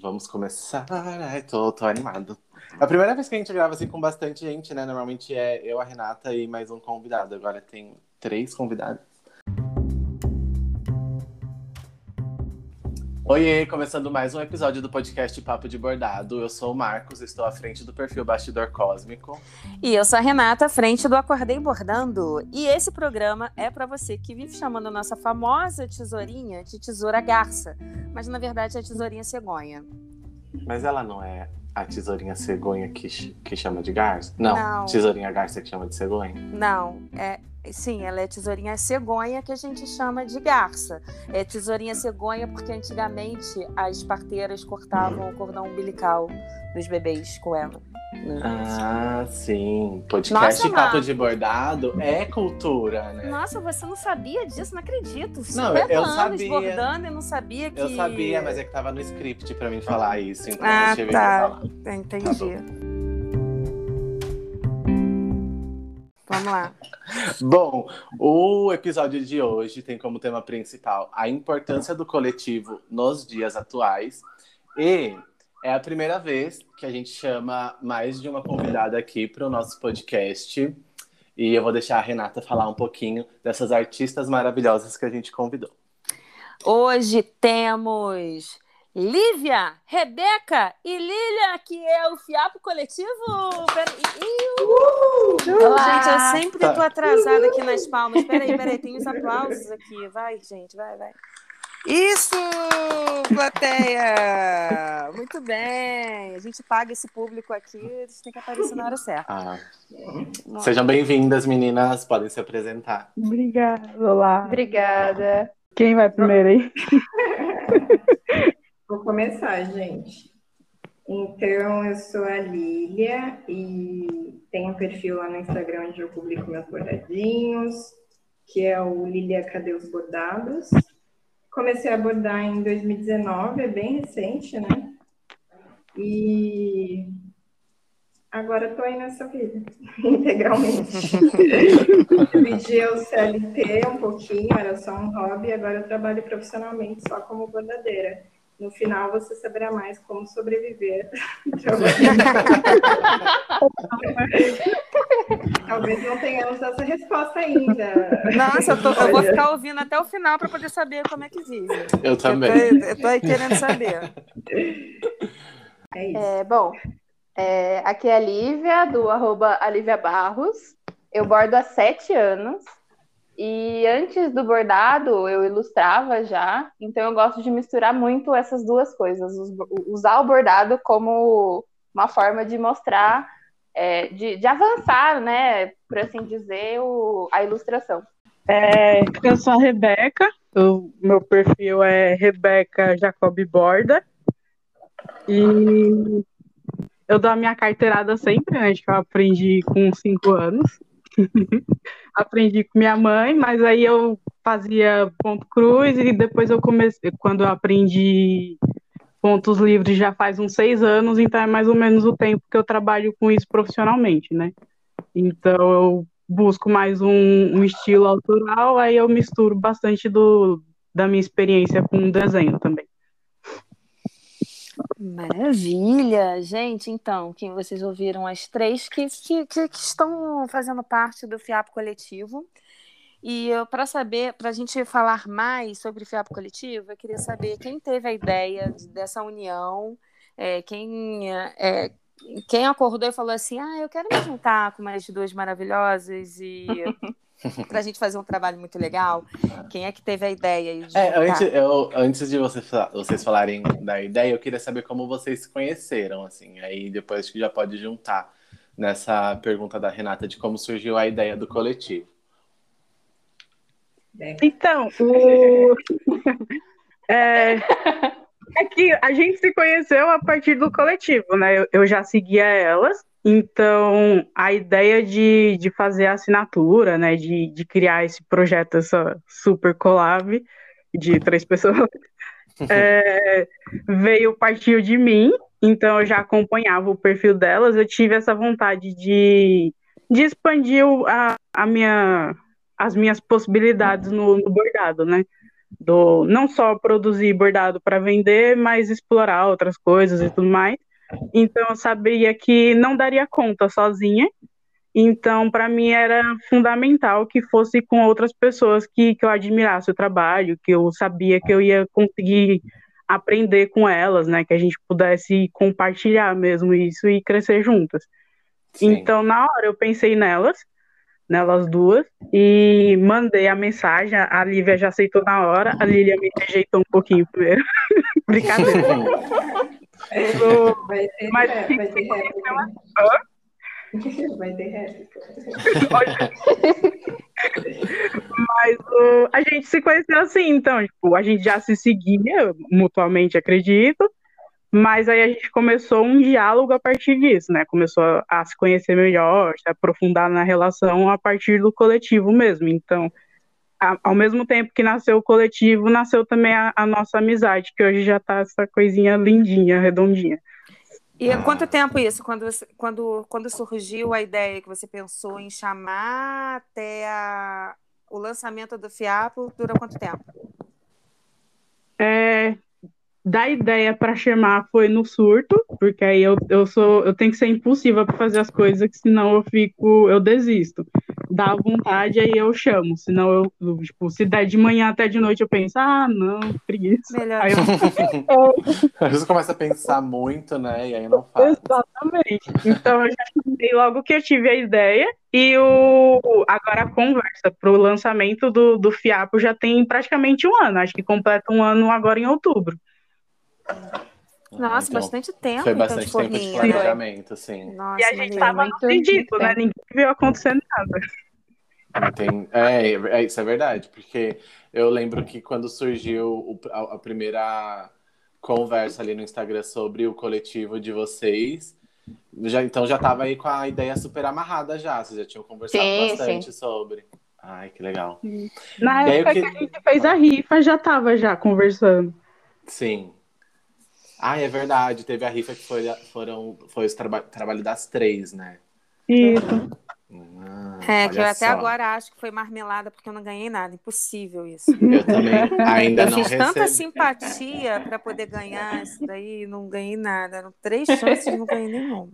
Vamos começar. Ai, tô, tô animado. É a primeira vez que a gente grava assim com bastante gente, né? Normalmente é eu, a Renata e mais um convidado. Agora tem três convidados. Oiê, começando mais um episódio do podcast Papo de Bordado. Eu sou o Marcos, estou à frente do perfil Bastidor Cósmico. E eu sou a Renata, à frente do Acordei Bordando. E esse programa é para você que vive chamando a nossa famosa tesourinha de tesoura garça, mas na verdade é tesourinha cegonha. Mas ela não é a tesourinha cegonha que, que chama de garça? Não, Não. tesourinha garça que chama de cegonha. Não, é. Sim, ela é tesourinha cegonha que a gente chama de garça. É tesourinha cegonha porque antigamente as parteiras cortavam o cordão umbilical dos bebês com ela. né? Ah, sim. Podcast Nossa, Papo de Bordado é cultura, né? Nossa, você não sabia disso? Não acredito. Não, 50 eu anos sabia. bordando e não sabia que. Eu sabia, mas é que tava no script pra mim falar isso, então Ah, eu tive tá. que falar. Entendi. Vamos lá. Bom, o episódio de hoje tem como tema principal a importância do coletivo nos dias atuais. E é a primeira vez que a gente chama mais de uma convidada aqui para o nosso podcast. E eu vou deixar a Renata falar um pouquinho dessas artistas maravilhosas que a gente convidou. Hoje temos Lívia, Rebeca e Lília, que é o Fiapo Coletivo. Ih, Gente, eu sempre Tá. tô atrasada aqui nas palmas. Peraí, peraí, tem os aplausos aqui. Vai, gente, vai, vai. Isso, plateia! Muito bem. A gente paga esse público aqui, eles têm que aparecer na hora certa. Ah, sejam bem-vindas, meninas. Podem se apresentar. Obrigada, olá. Obrigada. Quem vai primeiro aí? Vou começar, gente. Então, eu sou a Lília e tenho um perfil lá no Instagram onde eu publico meus bordadinhos, que é o Lília Cadê os Bordados. Comecei a bordar em 2019, é bem recente, né? E agora estou aí nessa vida, integralmente. Dividi o CLT um pouquinho, era só um hobby, agora eu trabalho profissionalmente só como bordadeira. No final você saberá mais como sobreviver. Talvez não tenhamos essa resposta ainda. Nossa, eu, tô- eu vou ficar ouvindo até o final para poder saber como é que vive. Eu também. Eu tô, eu tô aí querendo saber. É isso. É, bom, é, aqui é a Lívia, do arroba Alívia Barros. Eu bordo há sete anos. E antes do bordado, eu ilustrava já. Então, eu gosto de misturar muito essas duas coisas. us- Usar o bordado como uma forma de mostrar, é, de, de avançar, né? Por assim dizer, o- a ilustração. É, eu sou a Rebeca, o meu perfil é Rebeca Jacob Borda. E eu dou a minha carteirada sempre, né? Que eu aprendi com cinco anos. aprendi com minha mãe, mas aí eu fazia ponto cruz e depois eu comecei, quando eu aprendi pontos livres já faz uns seis anos, então é mais ou menos o tempo que eu trabalho com isso profissionalmente, né? Então eu busco mais um, um estilo autoral, aí eu misturo bastante do, da minha experiência com desenho também. Maravilha! Gente, então, quem vocês ouviram as três que, que, que- estão fazendo parte do FIAP Coletivo. E para saber, para a gente falar mais sobre o FIAP Coletivo, eu queria saber quem teve a ideia dessa união, é, quem, é, quem acordou e falou assim: ah, eu quero me juntar com mais duas maravilhosas e para a gente fazer um trabalho muito legal. Quem é que teve a ideia? De É, antes, eu, antes de você, fa- vocês falarem da ideia, eu queria saber como vocês se conheceram, assim. Aí depois acho que já pode juntar nessa pergunta da Renata de como surgiu a ideia do coletivo. Então, o... é... é que a gente se conheceu a partir do coletivo, né? Eu, eu já seguia elas, então a ideia de, de fazer a assinatura, né? De, de criar esse projeto, essa super collab de três pessoas, é, veio partiu de mim, então eu já acompanhava o perfil delas, eu tive essa vontade de, de expandir a, a minha, as minhas possibilidades no, no bordado, né? Do, não só produzir bordado para vender, mas explorar outras coisas e tudo mais. Então eu sabia que não daria conta sozinha. Então, para mim era fundamental que fosse com outras pessoas que, que eu admirasse o trabalho, que eu sabia que eu ia conseguir aprender com elas, né? Que a gente pudesse compartilhar mesmo isso e crescer juntas. Sim. Então, na hora eu pensei nelas, nelas duas, e mandei a mensagem. A Lívia já aceitou na hora, a Lilia me rejeitou um pouquinho primeiro. Brincadeira. vai ter, Mas, vai ter réplica. Vai ter réplica. Mas uh, a gente se conheceu assim, então, tipo, a gente já se seguia mutuamente, acredito. Mas aí a gente começou um diálogo a partir disso, né? Começou a, a se conhecer melhor, se aprofundar na relação a partir do coletivo mesmo. Então, a, ao mesmo tempo que nasceu o coletivo, nasceu também a, a nossa amizade, que hoje já tá essa coisinha lindinha, redondinha. E há quanto tempo isso? Quando, quando, quando surgiu a ideia que você pensou em chamar até a, o lançamento do FIAPO, durou quanto tempo? É, da ideia para chamar foi no surto, porque aí eu, eu sou eu tenho que ser impulsiva para fazer as coisas, que senão eu fico, eu desisto. Dá vontade, aí eu chamo. Senão eu, tipo, se der de manhã até de noite, eu penso, ah, não, preguiça. Melhor. Aí eu... Às vezes começa a pensar muito, né? E aí não faz. Exatamente. Então eu já chamei logo que eu tive a ideia. E o agora a conversa para o lançamento do, do FIAPO já tem praticamente um ano. Acho que completa um ano agora em outubro. Nossa, então, bastante tempo. Foi bastante então, tempo de planejamento, sim. Nossa, e a gente estava no ridículo, né? Ninguém viu acontecendo nada. É, é, isso é verdade, porque eu lembro que quando surgiu o, a, a, primeira conversa ali no Instagram sobre o coletivo de vocês, já, então já estava aí com a ideia super amarrada já, vocês já tinham conversado sim, bastante sim. sobre. Ai, que legal. Na e época que... que a gente fez a rifa, já estava já conversando. Sim. Ah, é verdade. Teve a rifa que foi, foram, foi o traba trabalho das três, né? Isso. Ah, é, que eu até agora acho que foi marmelada porque eu não ganhei nada. Impossível isso. Eu também ainda eu não fiz tanta simpatia para poder ganhar isso daí não ganhei nada. Eram três chances e não ganhei nenhuma.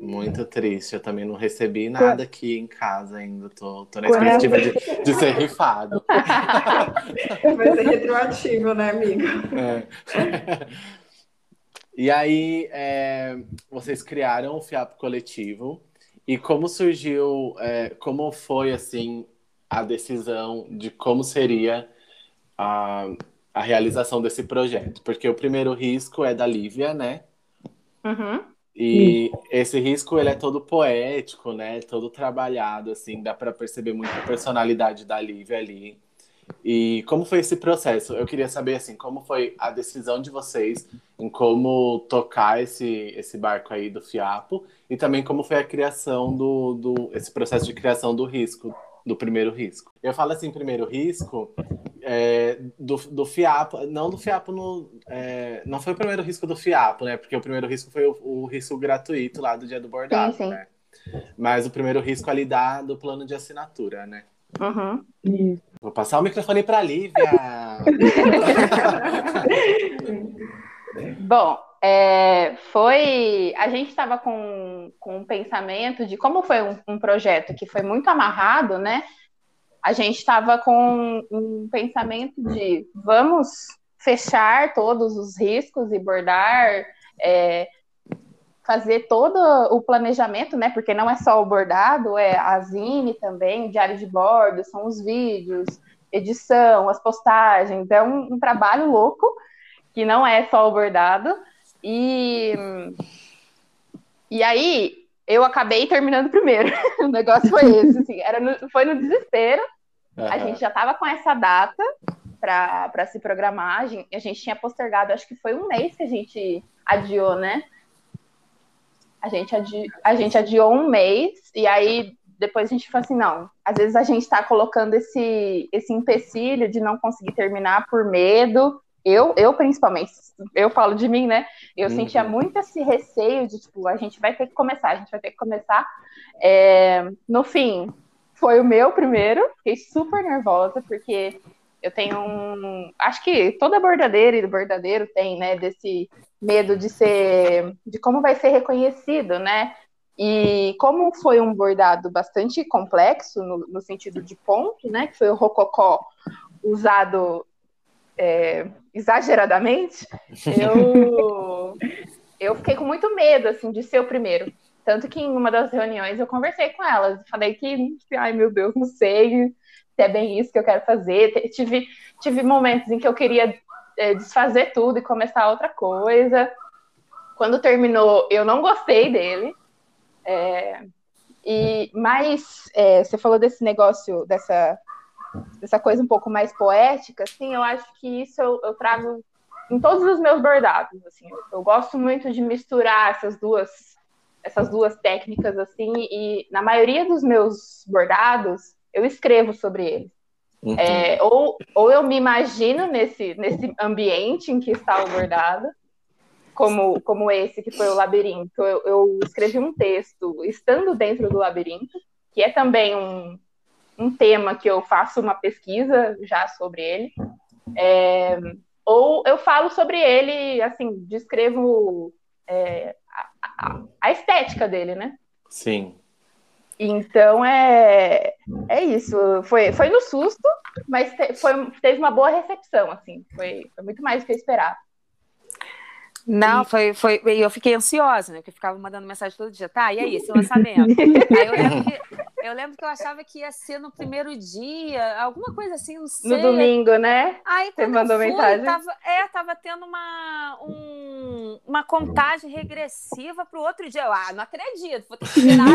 Muito triste. Eu também não recebi nada aqui em casa ainda. Tô, tô na expectativa de, de ser rifado. Vai ser retroativo, né, amigo? É. E aí, é, vocês criaram o FIAP coletivo. E como surgiu, é, como foi, assim, a decisão de como seria a, a realização desse projeto? Porque o primeiro risco é da Lívia, né? Uhum. E esse risco, ele é todo poético, né? Todo trabalhado, assim. Dá para perceber muito a personalidade da Lívia ali. E como foi esse processo? Eu queria saber assim, como foi a decisão de vocês em como tocar esse, esse barco aí do Fiapo e também como foi a criação do, do esse processo de criação do risco, do primeiro risco. Eu falo assim, primeiro risco é, do, do Fiapo, não do Fiapo no, é, não foi o primeiro risco do Fiapo, né? Porque o primeiro risco foi o, o risco gratuito lá do dia do bordado, sim, sim. né? Mas o primeiro risco ali dá do plano de assinatura, né? Uhum. Vou passar o microfone para a Lívia. Bom, é, foi. A gente estava com, com um pensamento de como foi um, um projeto que foi muito amarrado, né? A gente estava com um pensamento de vamos fechar todos os riscos e bordar é, fazer todo o planejamento, né? Porque não é só o bordado, é a zine também, diário de bordo, são os vídeos, edição, as postagens, é um, um trabalho louco que não é só o bordado. E, e aí eu acabei terminando primeiro. o negócio foi esse, assim, era no, foi no desespero. Uhum. A gente já estava com essa data para se programar. A gente, a gente tinha postergado, acho que foi um mês que a gente adiou, né? A gente, adi a gente adiou um mês e aí depois a gente falou assim, não, às vezes a gente está colocando esse, esse empecilho de não conseguir terminar por medo. Eu, eu principalmente, eu falo de mim, né? Eu uhum. sentia muito esse receio de, tipo, a gente vai ter que começar, a gente vai ter que começar. É, no fim, foi o meu primeiro, fiquei super nervosa, porque Eu tenho um. Acho que toda bordadeira e bordadeiro tem, né? Desse medo de ser. de como vai ser reconhecido, né? E como foi um bordado bastante complexo, no, no sentido de ponto, né? Que foi o rococó usado é, exageradamente, eu, eu fiquei com muito medo, assim, de ser o primeiro. Tanto que em uma das reuniões eu conversei com elas, falei que, ai meu Deus, não sei se é bem isso que eu quero fazer. Tive, tive momentos em que eu queria é, desfazer tudo e começar outra coisa. Quando terminou, eu não gostei dele. É, e mas é, você falou desse negócio dessa dessa coisa um pouco mais poética, assim, eu acho que isso eu, eu trago em todos os meus bordados, assim, eu, eu, gosto muito de misturar essas duas essas duas técnicas, assim, e na maioria dos meus bordados eu escrevo sobre eles. Uhum. É, ou, ou eu me imagino nesse, nesse ambiente em que está o bordado, como, como esse que foi o labirinto. Eu, eu escrevi um texto estando dentro do labirinto, que é também um, um tema que eu faço uma pesquisa já sobre ele. É, ou eu falo sobre ele, assim, descrevo é, a, a, a, estética dele, né? Sim. Então é, é isso. Foi, foi no susto, mas te, foi, teve uma boa recepção, assim. Foi, foi muito mais do que eu esperava. Não, foi, foi. Eu fiquei ansiosa, né? Porque eu ficava mandando mensagem todo dia. Tá, e aí, esse lançamento? aí eu lembro, que, eu lembro que eu achava que ia ser no primeiro dia, alguma coisa assim, não sei. No domingo, né? Aí Você mandou fui, mensagem? Tava, é, tava tendo uma, um, uma contagem regressiva pro outro dia. Eu, ah, não acredito, vou ter que virar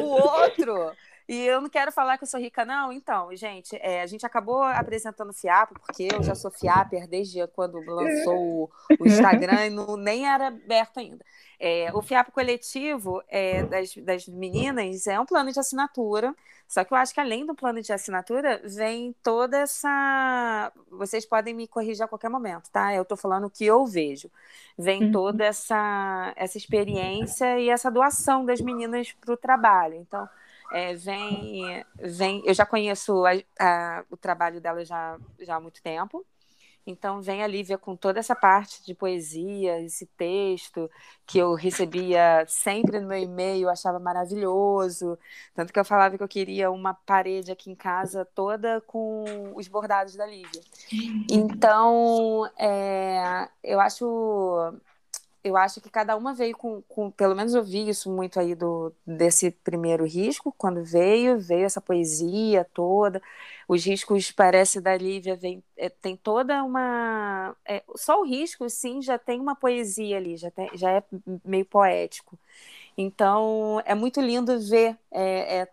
o outro. E eu não quero falar que eu sou rica, não. Então, gente, é, a gente acabou apresentando Fiapo, porque eu já sou Fiaper desde quando lançou o, Instagram e não, nem era aberto ainda. É, o Fiapo Coletivo é, das, das meninas é um plano de assinatura, só que eu acho que além do plano de assinatura, vem toda essa. Vocês podem me corrigir a qualquer momento, tá? Eu estou falando o que eu vejo. Vem uhum. toda essa, essa experiência e essa doação das meninas para o trabalho. Então, é, vem, vem, eu já conheço a, a, o trabalho dela já, já há muito tempo. Então vem a Lívia com toda essa parte de poesia, esse texto que eu recebia sempre no meu e-mail, achava maravilhoso. Tanto que eu falava que eu queria uma parede aqui em casa toda com os bordados da Lívia. Então, é, eu acho eu acho que cada uma veio com, com, pelo menos eu vi isso muito aí do desse primeiro risco, quando veio, veio essa poesia toda. Os riscos, parece, da Lívia, vem, é, tem toda uma. É, só o risco, sim, já tem uma poesia ali, já, tem, já é meio poético. Então, é muito lindo ver é, é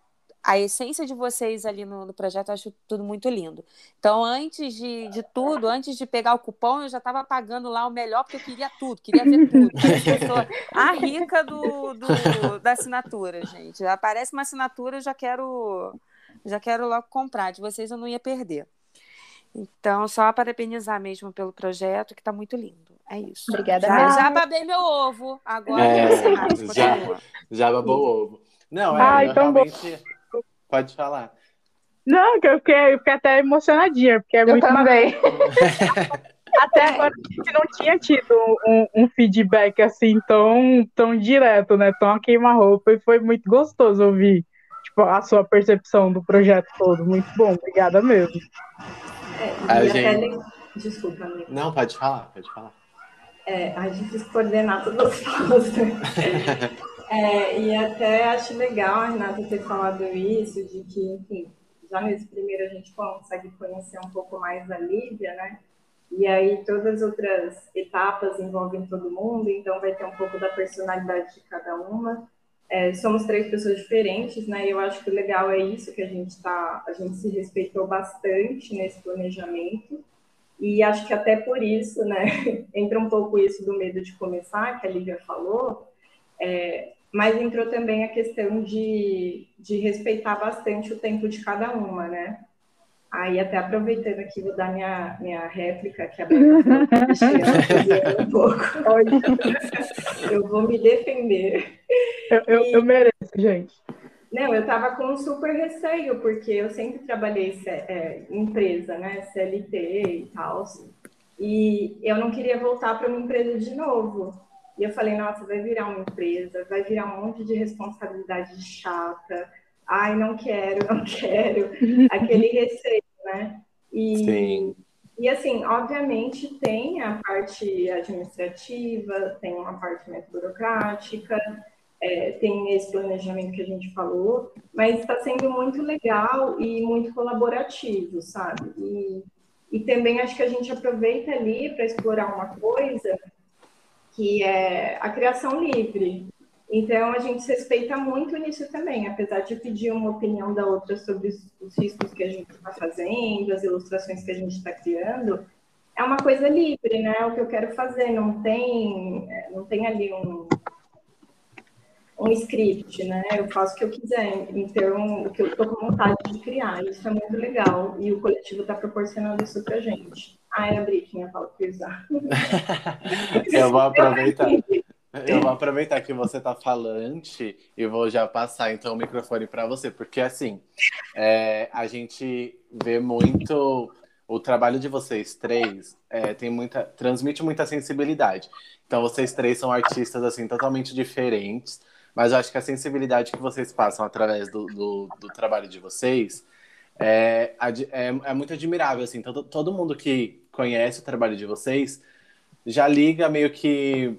a essência de vocês ali no, no, projeto, eu acho tudo muito lindo. Então, antes de, de tudo, antes de pegar o cupom, eu já estava pagando lá o melhor, porque eu queria tudo, queria ver tudo. Eu sou a rica do, do, da assinatura, gente. Aparece uma assinatura, eu já quero, já quero logo comprar. De vocês eu não ia perder. Então, só parabenizar mesmo pelo projeto, que está muito lindo. É isso. Obrigada. Já, já babei meu ovo. Agora é, já, já babou o ovo. Não, é, ah, então realmente... Pode falar. Não, que eu fiquei, eu fiquei até emocionadinha, porque é eu muito também. Até agora a gente não tinha tido um, um, feedback assim tão, tão direto, né? Tão a queima-roupa, e foi muito gostoso ouvir tipo, a sua percepção do projeto todo. Muito bom, obrigada mesmo. É, a gente... Desculpa, amiga. Não, pode falar, pode falar. É, a gente quis coordenar todas as falas. É, e até acho legal Renata ter falado isso, de que, enfim, já nesse primeiro a gente consegue conhecer um pouco mais a Lívia, né? E aí todas as outras etapas envolvem todo mundo, então vai ter um pouco da personalidade de cada uma. É, somos três pessoas diferentes, né? E eu acho que o legal é isso que a gente tá, a gente se respeitou bastante nesse planejamento. E acho que até por isso, né, entra um pouco isso do medo de começar, que a Lívia falou, é, mas entrou também a questão de, de respeitar bastante o tempo de cada uma, né? Aí, até aproveitando aqui, vou dar minha, minha réplica, que a Beca falou, um pouco. eu vou me defender. Eu, eu, e... eu mereço, gente. Não, eu estava com um super receio, porque eu sempre trabalhei é, em empresa, né? CLT e tal. E eu não queria voltar para uma empresa de novo. E eu falei, nossa, vai virar uma empresa, vai virar um monte de responsabilidade chata. Ai, não quero, não quero. Aquele receio, né? E, Sim. E assim, obviamente tem a parte administrativa, tem uma parte mais burocrática, é, tem esse planejamento que a gente falou, mas está sendo muito legal e muito colaborativo, sabe? E, e também acho que a gente aproveita ali para explorar uma coisa que é a criação livre. Então, a gente se respeita muito nisso também, apesar de pedir uma opinião da outra sobre os riscos que a gente está fazendo, as ilustrações que a gente está criando, é uma coisa livre, né? É o que eu quero fazer, não tem, não tem ali um, um script, né? Eu faço o que eu quiser, então o que eu estou com vontade de criar, isso é muito legal e o coletivo está proporcionando isso para gente. É a Briquinha, fala usar. eu vou aproveitar. Eu vou aproveitar que você tá falante e vou já passar então o microfone para você, porque assim é, a gente vê muito o trabalho de vocês três é, tem muita transmite muita sensibilidade. Então vocês três são artistas assim totalmente diferentes, mas eu acho que a sensibilidade que vocês passam através do, do, do trabalho de vocês é, é, é, muito admirável assim. Todo, todo mundo que conhece o trabalho de vocês já liga meio que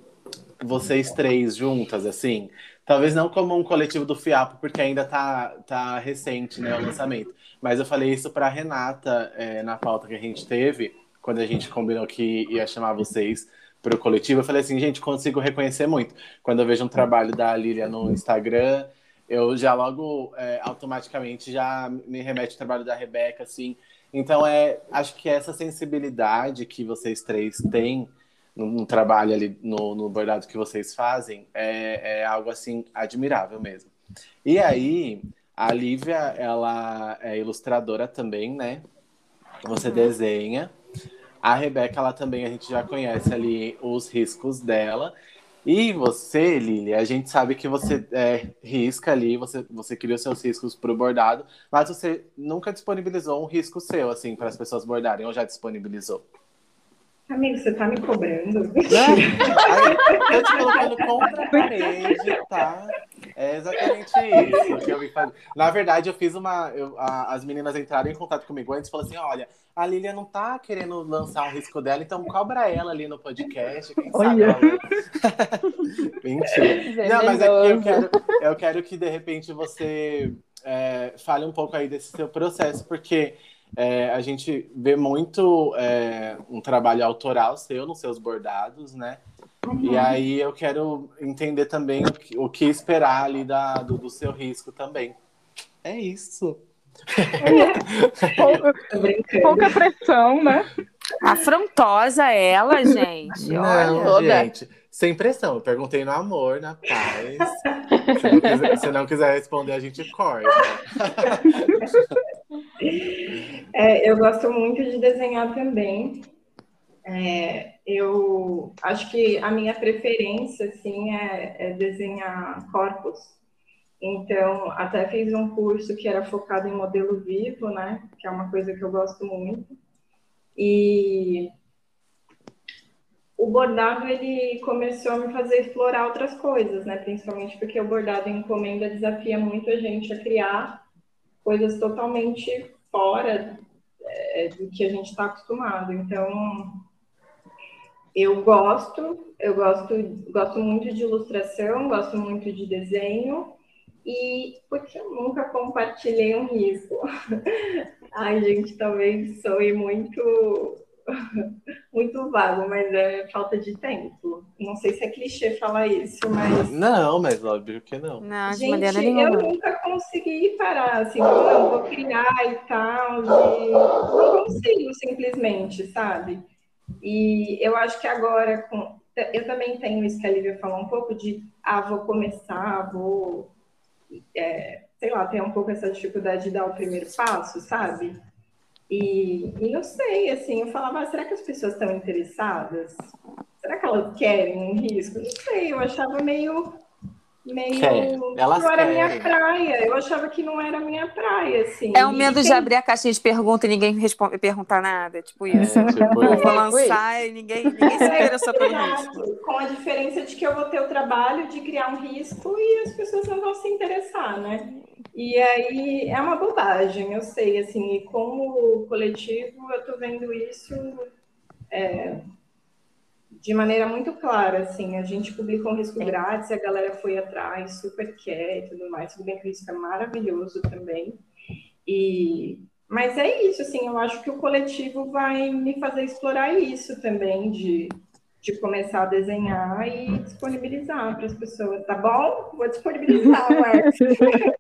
vocês três juntas, assim. Talvez não como um coletivo do Fiapo, porque ainda tá, tá recente, né, o lançamento. Mas eu falei isso pra Renata é, na pauta que a gente teve, quando a gente combinou que ia chamar vocês para o coletivo. Eu falei assim, gente, consigo reconhecer muito. Quando eu vejo um trabalho da Lilia no Instagram, eu já logo é, automaticamente já me remete ao trabalho da Rebeca, assim. Então, é, acho que essa sensibilidade que vocês três têm no, no trabalho ali, no, no, bordado que vocês fazem, é, é, algo assim admirável mesmo. E aí, a Lívia, ela é ilustradora também, né? Você uhum. desenha. A Rebeca, ela também, a gente já conhece ali os riscos dela. E você, Lili, a gente sabe que você é, risca ali, você, você cria os seus riscos para o bordado, mas você nunca disponibilizou um risco seu, assim, para as pessoas bordarem, ou já disponibilizou? Amigo, você tá me cobrando? É, eu te colocando contra a parede, tá? É exatamente isso que eu me fazer. Na verdade, eu fiz uma. Eu, a, as meninas entraram em contato comigo antes e falaram assim: olha, a Lilia não tá querendo lançar o risco dela, então cobra ela ali no podcast. Quem sabe ela... Mentira. Não, mas é que eu quero, eu quero que de repente você é, fale um pouco aí desse seu processo, porque é, a gente vê muito é, um trabalho autoral seu nos seus bordados, né? Uhum. E aí eu quero entender também o que, o que esperar ali da, do, do, seu risco também. É isso. pouca, pouca pressão, né? Afrontosa ela, gente. Não, Olha. gente, sem pressão. Eu perguntei no amor, na paz. se, não quiser, se não quiser responder, a gente corta. É, eu gosto muito de desenhar também. É, eu acho que a minha preferência, assim, é, é, desenhar corpos. Então, até fiz um curso que era focado em modelo vivo, né? Que é uma coisa que eu gosto muito. E o bordado, ele começou a me fazer explorar outras coisas, né? Principalmente porque o bordado em encomenda desafia muito a gente a criar coisas totalmente fora é, do que a gente está acostumado. Então, eu gosto, eu gosto, gosto muito de ilustração, gosto muito de desenho e porque eu nunca compartilhei um risco. Ai, gente, talvez soe muito muito vago, mas é falta de tempo. Não sei se é clichê falar isso, mas. Não, mas óbvio que não. Não, Gente. Eu nunca consegui parar, assim, não, vou criar e tal. E... Não consigo simplesmente, sabe? E eu acho que agora, com... eu também tenho isso que a Lívia falou um pouco de, ah, vou começar, vou. É, sei lá, tem um pouco essa dificuldade de dar o primeiro passo, sabe? E, e não sei, assim, eu falava, ah, será que as pessoas estão interessadas? Será que elas querem um risco? Não sei, eu achava meio, meio. Quer. Elas não era querem. minha praia. Eu achava que não era minha praia, assim. É o E medo de tem- abrir a caixinha de pergunta e ninguém responde, perguntar nada, tipo isso. É, tipo, Eu vou É, lançar e ninguém, ninguém se interessou pelo risco. Com a diferença de que eu vou ter o trabalho de criar um risco e as pessoas não vão se interessar, né? E aí é uma bobagem, eu sei, assim, e como coletivo eu tô vendo isso é, de maneira muito clara, assim, a gente publicou um risco grátis, a galera foi atrás, super quer e tudo mais, tudo bem que o risco é maravilhoso também, e mas é isso, assim, eu acho que o coletivo vai me fazer explorar isso também, de, de começar a desenhar e disponibilizar para as pessoas, tá bom? Vou disponibilizar, Marcos.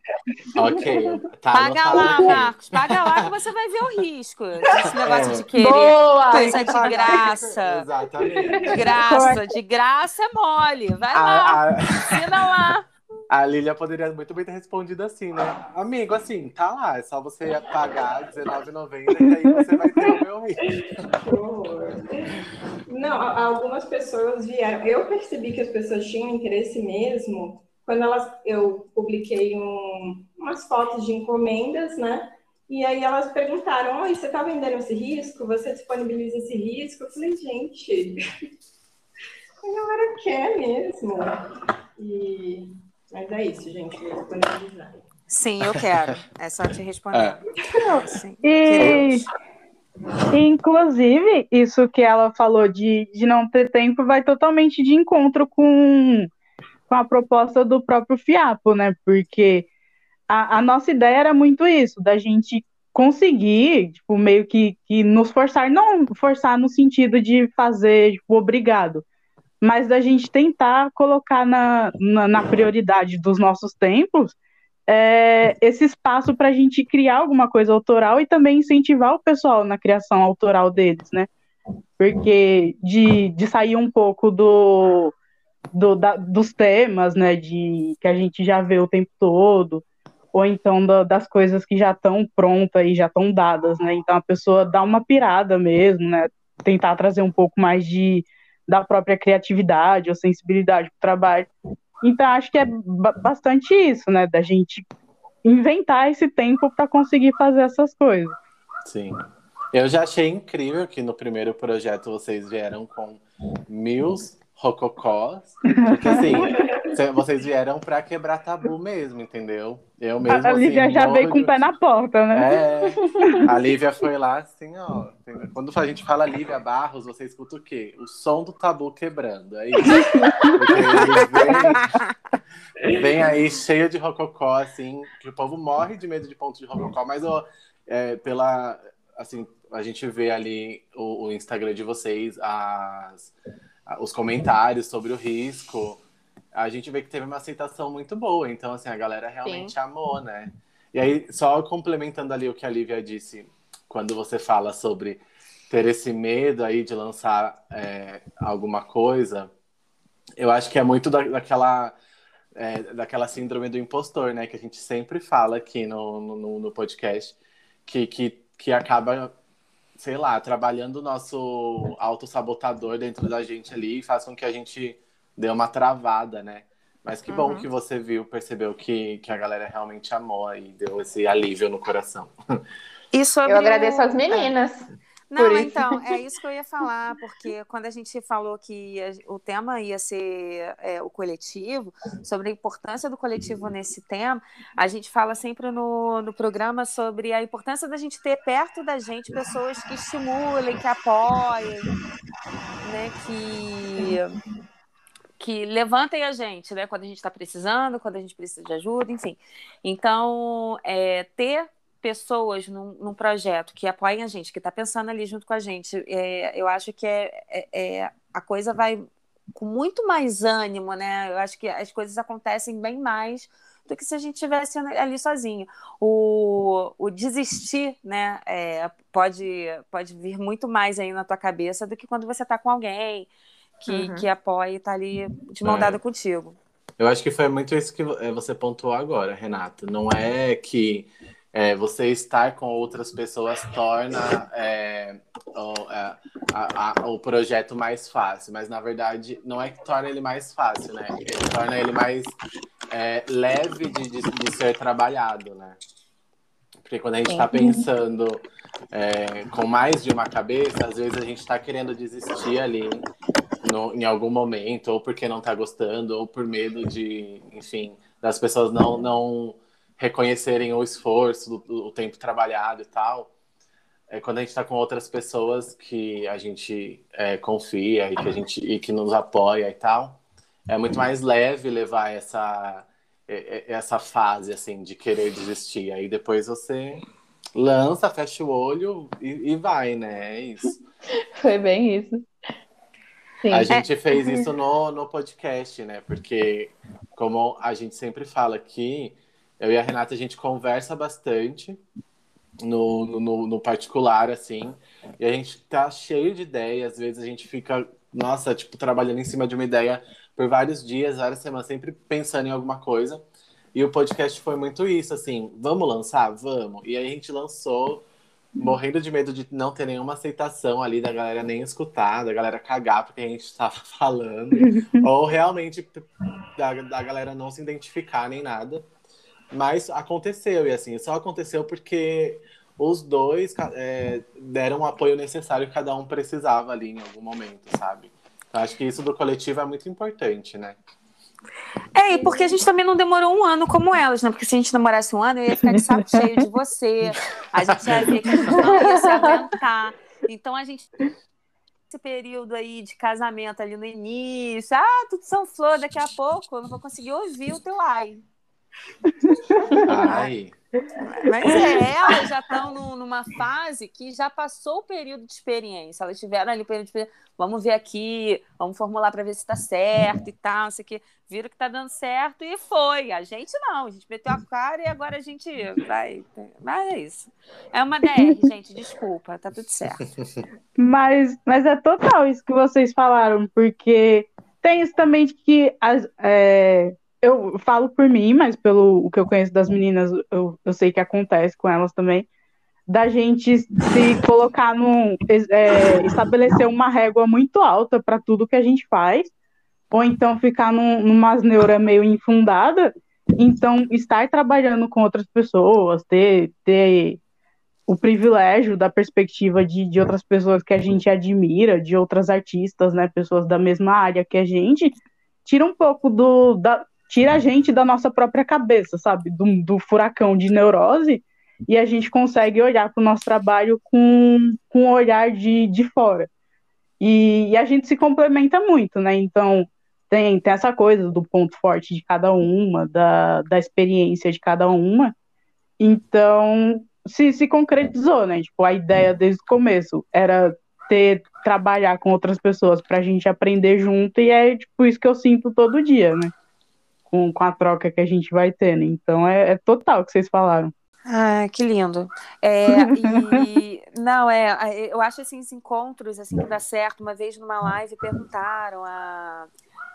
Ok. Tá Paga lá, aqui. Marcos, paga lá que você vai ver o risco. Esse negócio É. de querer Boa! coisa de graça. Exatamente. De graça, de graça é mole. Vai lá, A, a, assina lá. A Lilia poderia muito bem ter respondido assim, né? Amigo, assim, tá lá, é só você pagar R$19,90 que aí você vai ter o meu horror. Não, algumas pessoas vieram. Eu percebi que as pessoas tinham interesse mesmo quando elas, eu publiquei um- umas fotos de encomendas, né? E aí elas perguntaram: Oi, você está vendendo esse risco? Você disponibiliza esse risco? Eu falei, gente, a galera quer mesmo. E... Mas é isso, gente, vou disponibilizar. Sim, eu quero. É só te responder. Sim. E, inclusive, isso que ela falou de, de não ter tempo vai totalmente de encontro com, com a proposta do próprio FIAPO, né? Porque a, a nossa ideia era muito isso, da gente conseguir, tipo, meio que, que nos forçar, não forçar no sentido de fazer, tipo, obrigado, mas da gente tentar colocar na, na, na prioridade dos nossos tempos é, esse espaço para a gente criar alguma coisa autoral e também incentivar o pessoal na criação autoral deles, né? Porque de, de sair um pouco do, do da- dos temas, né? De que a gente já vê o tempo todo, ou então da- das coisas que já estão prontas e já estão dadas, né? Então a pessoa dá uma pirada mesmo, né? Tentar trazer um pouco mais de da própria criatividade ou sensibilidade para o trabalho. Então, acho que é ba- bastante isso, né? Da gente inventar esse tempo para conseguir fazer essas coisas. Sim. Eu já achei incrível que no primeiro projeto vocês vieram com mil rococós. Porque assim, cê- vocês vieram pra quebrar tabu mesmo, entendeu? Eu mesmo. a Lívia assim, já veio com o pé na porta, né? É, a Lívia foi lá assim, ó. Quando a gente fala Lívia Barros, você escuta o quê? O som do tabu quebrando. É isso. Porque vem, vem aí cheio de rococó, assim, que o povo morre de medo de ponto de rococó, mas ó, é, pela. Assim, a gente vê ali o, o Instagram de vocês, as, os comentários sobre o risco. A gente vê que teve uma aceitação muito boa. Então, assim, a galera realmente amou, né? E aí, só complementando ali o que a Lívia disse, quando você fala sobre ter esse medo aí de lançar é, alguma coisa, eu acho que é muito da- daquela, é, daquela síndrome do impostor, né? Que a gente sempre fala aqui no, no, no podcast, que, que, que acaba, sei lá, trabalhando o nosso autossabotador dentro da gente ali e faz com que a gente dê uma travada, né? Mas que bom Uhum. que você viu, percebeu que, que a galera realmente amou e deu esse alívio no coração. E sobre Eu agradeço as meninas. Não, então, é isso que eu ia falar, porque quando a gente falou que o tema ia ser é, o coletivo, sobre a importância do coletivo nesse tema, a gente fala sempre no, no programa sobre a importância da gente ter perto da gente pessoas que estimulem, que apoiem, né, que, que levantem a gente, né, quando a gente está precisando, quando a gente precisa de ajuda, enfim. Então, é, ter pessoas num, num projeto que apoiem a gente, que está pensando ali junto com a gente, é, eu acho que é, é- é- a coisa vai com muito mais ânimo, né? Eu acho que as coisas acontecem bem mais do que se a gente estivesse ali sozinho. O, o desistir, né, é, pode, pode vir muito mais aí na tua cabeça do que quando você está com alguém que, Uhum. que apoia e está ali de mão É. dada contigo. Eu acho que foi muito isso que eh, você pontuou agora, Renato. Não é que é, você estar com outras pessoas torna é, o, é, a- a- o projeto mais fácil, mas na verdade não é que torna ele mais fácil, né? Ele torna ele mais é, leve de, de, de, ser trabalhado, né? Porque quando a gente está pensando é, com mais de uma cabeça, às vezes a gente está querendo desistir ali no, em algum momento, ou porque não está gostando, ou por medo de, enfim, das pessoas não, não reconhecerem o esforço, o, tempo trabalhado e tal. É quando a gente está com outras pessoas que a gente é, confia e que a gente e que nos apoia e tal, é muito mais leve levar essa essa fase assim de querer desistir. Aí depois você lança, fecha o olho e, e vai, né? É isso. Foi bem isso. Sim. A gente é. fez isso no, no podcast, né? Porque, como a gente sempre fala aqui, eu e a Renata, a gente conversa bastante no, no, no particular, assim, e a gente tá cheio de ideias, às vezes a gente fica, nossa, tipo, trabalhando em cima de uma ideia por vários dias, várias semanas, sempre pensando em alguma coisa. E o podcast foi muito isso, assim, vamos lançar? Vamos. E aí a gente lançou morrendo de medo de não ter nenhuma aceitação ali, da galera nem escutar, da galera cagar porque a gente estava falando, ou realmente da, da galera não se identificar nem nada. Mas aconteceu, e assim, só aconteceu porque os dois é, deram o apoio necessário que cada um precisava ali em algum momento, sabe? Então, acho que isso do coletivo é muito importante, né? É, e porque a gente também não demorou um ano como elas, né? Porque se a gente demorasse um ano, eu ia ficar de saco cheio de você. A gente ia ver que a gente não ia se aguentar. Então a gente esse período aí de casamento ali no início, ah, tudo são flor, daqui a pouco eu não vou conseguir ouvir o teu ai. Ai. Mas é, elas já estão numa fase que já passou o período de experiência. Elas tiveram ali o período de experiência. Vamos ver aqui, vamos formular para ver se está certo e tal, não sei o quê. Viram que está dando certo e foi. A gente não, a gente meteu a cara e agora a gente vai. Mas é isso. É uma DR, gente, desculpa, tá tudo certo. Mas, mas é total isso que vocês falaram, porque tem isso também de que as, é eu falo por mim, mas pelo o que eu conheço das meninas, eu, eu sei que acontece com elas também, da gente se colocar num. É, estabelecer uma régua muito alta para tudo que a gente faz, ou então ficar num, numa neura meio infundada. Então, estar trabalhando com outras pessoas, ter, ter o privilégio da perspectiva de, de outras pessoas que a gente admira, de outras artistas, né, pessoas da mesma área que a gente, tira um pouco do, da, tira a gente da nossa própria cabeça, sabe? Do, do furacão de neurose, e a gente consegue olhar para o nosso trabalho com, com um olhar de, de fora. E, e, a gente se complementa muito, né? Então, tem, tem essa coisa do ponto forte de cada uma, da, da experiência de cada uma. Então, se, se concretizou, né? Tipo, a ideia desde o começo era ter, trabalhar com outras pessoas para a gente aprender junto, e é tipo isso que eu sinto todo dia, né? Com, com a troca que a gente vai tendo. Então é, é total o que vocês falaram. Ah, que lindo. É, e, não, é, eu acho assim, esses encontros assim que dá certo. Uma vez numa live perguntaram a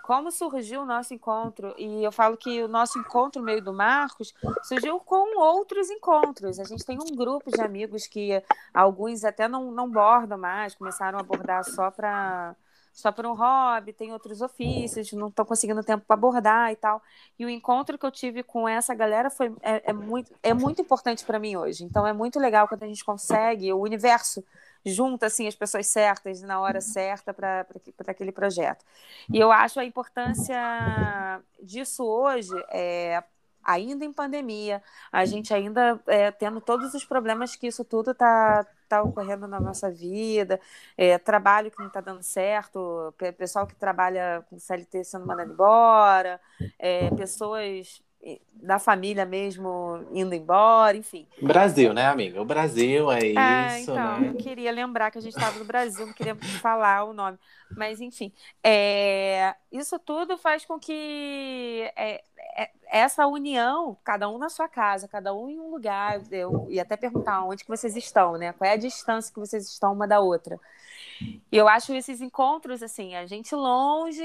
como surgiu o nosso encontro. E eu falo que o nosso encontro meio do Marcos surgiu com outros encontros. A gente tem um grupo de amigos que alguns até não, não bordam mais, começaram a abordar só para só por um hobby, tem outros ofícios, não estão conseguindo tempo para abordar e tal. E o encontro que eu tive com essa galera foi é, é muito, é muito importante para mim hoje. Então é muito legal quando a gente consegue, o universo junta assim as pessoas certas na hora certa para aquele projeto. E eu acho a importância disso hoje é, ainda em pandemia, a gente ainda é, tendo todos os problemas que isso tudo está tá ocorrendo na nossa vida, é, trabalho que não está dando certo, pessoal que trabalha com CLT sendo mandado embora, é, pessoas da família mesmo indo embora, enfim. Brasil, né, amiga? O Brasil é, é isso, então, né? Eu queria lembrar que a gente estava no Brasil, não queria falar o nome, mas enfim, é, isso tudo faz com que é, essa união, cada um na sua casa, cada um em um lugar, eu até perguntar onde que vocês estão, né? Qual é a distância que vocês estão uma da outra? E eu acho esses encontros assim, a gente longe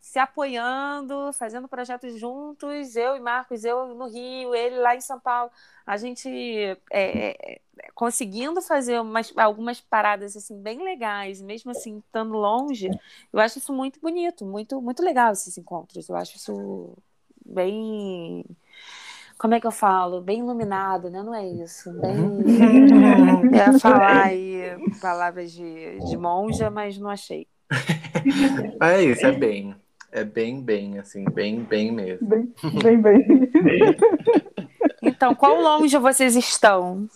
se apoiando, fazendo projetos juntos, eu e Marcos, eu no Rio, ele lá em São Paulo, a gente é, é, conseguindo fazer umas, algumas paradas assim bem legais, mesmo assim estando longe, eu acho isso muito bonito, muito muito legal esses encontros, eu acho isso bem como é que eu falo? Bem iluminado, né? Não é isso. Bem. Uhum. Eu ia falar aí palavras de, de monja, mas não achei. É isso, é bem. É bem, bem, assim, bem, bem mesmo. Bem, bem, bem. Então, qual longe vocês estão?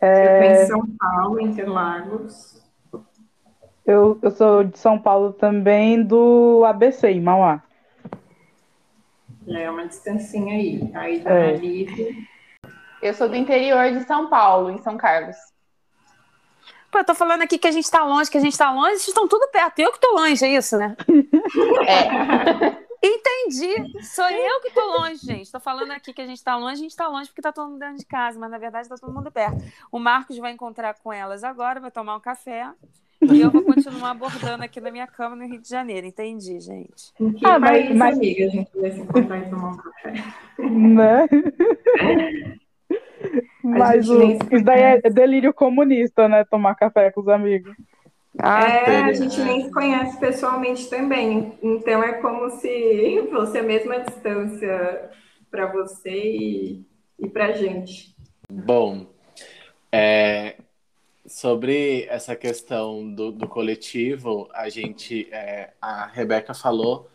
Eu tô em São Paulo, Interlagos. Eu, eu sou de São Paulo também, do ABC, em Mauá. É uma distancinha aí. Aí da É. Eu sou do interior de São Paulo, em São Carlos. Pô, eu tô falando aqui que a gente tá longe, que a gente tá longe, vocês estão tudo perto. Eu que tô longe, é isso, né? É. Entendi. Sou eu que tô longe, gente. Tô falando aqui que a gente tá longe, a gente tá longe porque tá todo mundo dentro de casa, mas na verdade tá todo mundo perto. O Marcos vai encontrar com elas agora, vai tomar um café. E eu vou continuar abordando aqui na minha cama no Rio de Janeiro. Entendi, gente. Em que Ah, mas- país, mas- amiga, a gente vai se encontrar e tomar um café? Né? Mas o- isso daí é delírio comunista, né? Tomar café com os amigos. Ah, É, a gente nem se conhece pessoalmente também. Então é como se fosse a mesma distância para você e, e para gente. Bom, é, sobre essa questão do, do coletivo, a gente, é, a Rebeca falou